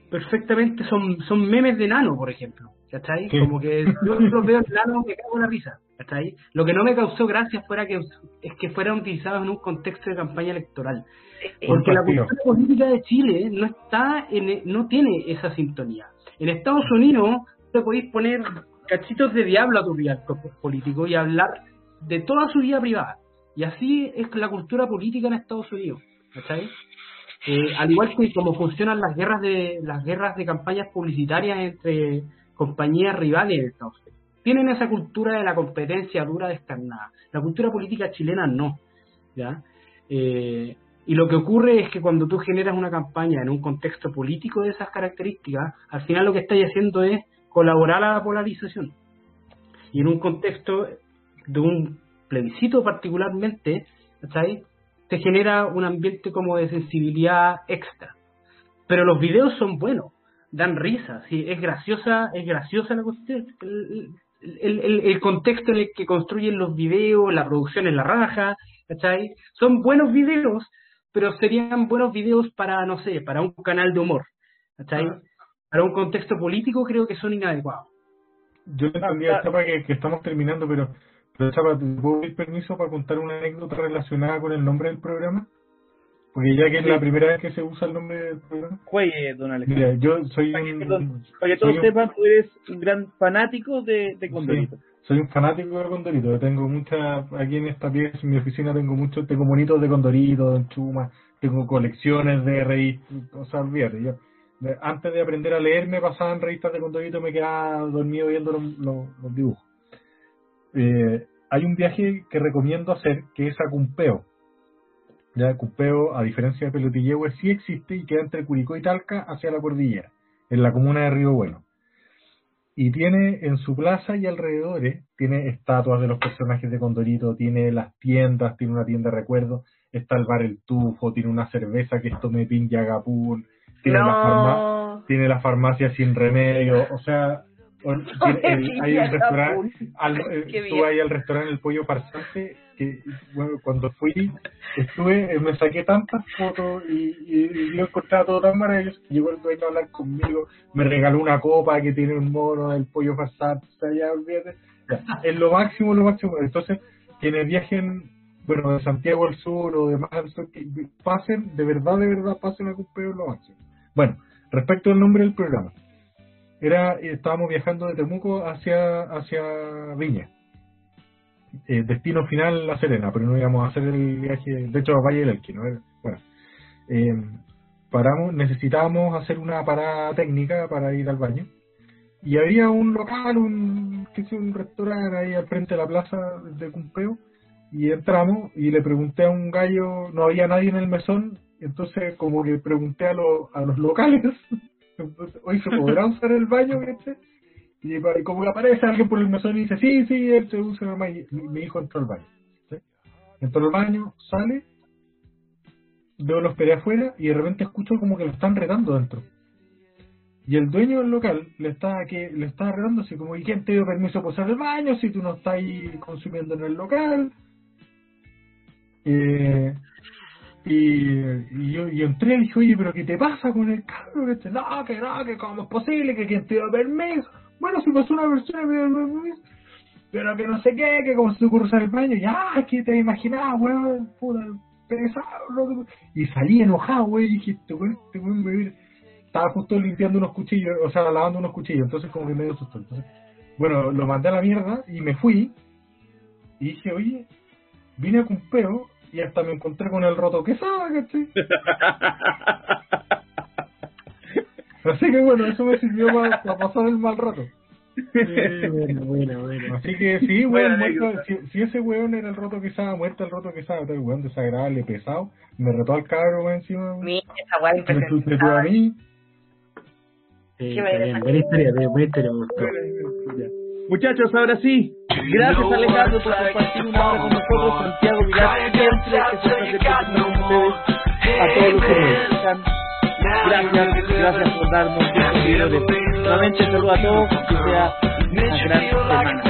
perfectamente son, son memes de nano, por ejemplo. ¿Cachai? Sí. Como que yo los veo en nano me cago en la risa. ¿Cachai? Lo que no me causó gracia fuera que es que fueran utilizados en un contexto de campaña electoral. Porque la cultura política de Chile no está en, no tiene esa sintonía. En Estados Unidos te podéis poner cachitos de diablo a tu vida político y hablar de toda su vida privada. Y así es la cultura política en Estados Unidos. ¿cachai? Eh, al igual que cómo funcionan las guerras de las guerras de campañas publicitarias entre compañías rivales de Estados Unidos. Tienen esa cultura de la competencia dura descarnada. La cultura política chilena no. Eh, y lo que ocurre es que cuando tú generas una campaña en un contexto político de esas características, al final lo que estás haciendo es colaborar a la polarización. Y en un contexto de un plebiscito particularmente, ¿cachai? te genera un ambiente como de sensibilidad extra. Pero los videos son buenos, dan risa, ¿sí? es graciosa, es graciosa la cuestión. El, el, el, contexto en el que construyen los videos, la producción en la raja, ¿cachai? Son buenos videos, pero serían buenos videos para, no sé, para un canal de humor, ¿cachai? Ah. Para un contexto político creo que son inadecuados. Yo entendía, Chapa, que, que estamos terminando, pero pero Chapa, ¿te puedo pedir permiso para contar una anécdota relacionada con el nombre del programa? Porque ya que es la primera vez que se usa el nombre del programa. Juegue, don Alejandro. Mira, yo soy para un... Que, para que todos sepan, tú eres un gran fanático de, de Condorito. soy un fanático de Condorito. Tengo muchas, aquí en esta pieza, en mi oficina, tengo muchos, tengo monitos de Condorito, de Chuma, tengo colecciones de revistas, o sea, olvídate, yo antes de aprender a leer me pasaban revistas de Condorito y me quedaba dormido viendo los dibujos eh, hay un viaje que recomiendo hacer que es a Cumpeo. Ya Cumpeo, a diferencia de Pelotillehue, sí existe y queda entre Curicó y Talca hacia la cordillera, en la comuna de Río Bueno. Y tiene en su plaza y alrededores, tiene estatuas de los personajes de Condorito, tiene las tiendas, tiene una tienda de recuerdo, está el bar El Tufo, tiene una cerveza que es Tomepin Yagapún, tiene, la tiene la farmacia Sin Remedio, o sea, hay un restaurante, al, estuve ahí al restaurante El Pollo Farsante, que bueno, cuando fui, estuve, eh, me saqué tantas fotos y, y, yo encontraba todo tan maravilloso que llegó el dueño a hablar conmigo, me regaló una copa que tiene un mono del Pollo Farsante, o sea, ya olvídate, es lo máximo, lo máximo. Entonces, quienes viajen, bueno, de Santiago al sur o de más al sur, que pasen, de verdad, de verdad, pasen a Cumpeo lo máximo. Bueno, respecto al nombre del programa era estábamos viajando de Temuco hacia hacia Viña eh, destino final La Serena pero no íbamos a hacer el viaje de hecho a Valle del Elqui bueno eh, paramos necesitábamos hacer una parada técnica para ir al baño y había un local un que un restaurante ahí al frente de la plaza de Cumpeo y entramos y le pregunté a un gallo no había nadie en el mesón entonces como que pregunté a, los a los locales hoy se podrá usar el baño? Y, como aparece alguien por el mesón y dice, sí, sí, él se usa. Mi, hijo entró al baño. Entró al baño, sale, veo los esperé afuera y de repente escucho como que lo están retando dentro. Y el dueño del local le está que le está retando así como, ¿y quién te dio permiso para usar el baño si tú no estás ahí consumiendo en el local? Eh, y, yo, entré y dije, oye, pero ¿qué te pasa con el carro? Este, no, que no, que cómo es posible, que quien te dio permiso. Bueno, si pasó una persona. Pero que no sé qué, que como se usar el baño. Ya, que te imaginaba, weón, puta, pesado. Y salí enojado, weón, y dije, este weón, este weón me Estaba justo limpiando unos cuchillos, o sea, lavando unos cuchillos, entonces como que me dio susto. Entonces, bueno, lo mandé a la mierda y me fui. Y dije, oye, vine a Cumpeo y hasta me encontré con el roto que sabe, ¿cachai? Así que bueno, eso me sirvió para, pasar el mal rato. bueno, bueno, bueno. Así que sí, weón, si, ese weón era el roto que sabe, muerto el roto que sabe, el weón desagradable, pesado, me retó al cabro, weón, encima. Mira, esa weón Me a mí. Sí, buena historia, buena historia, Muchachos, ahora sí, gracias Alejandro por compartir una hora con nosotros, Santiago Vilar, siempre placer con ustedes, a todos los que nos escuchan. Gracias, gracias por darnos estos videos. Nuevamente saludo a todos, que sea una gran semana.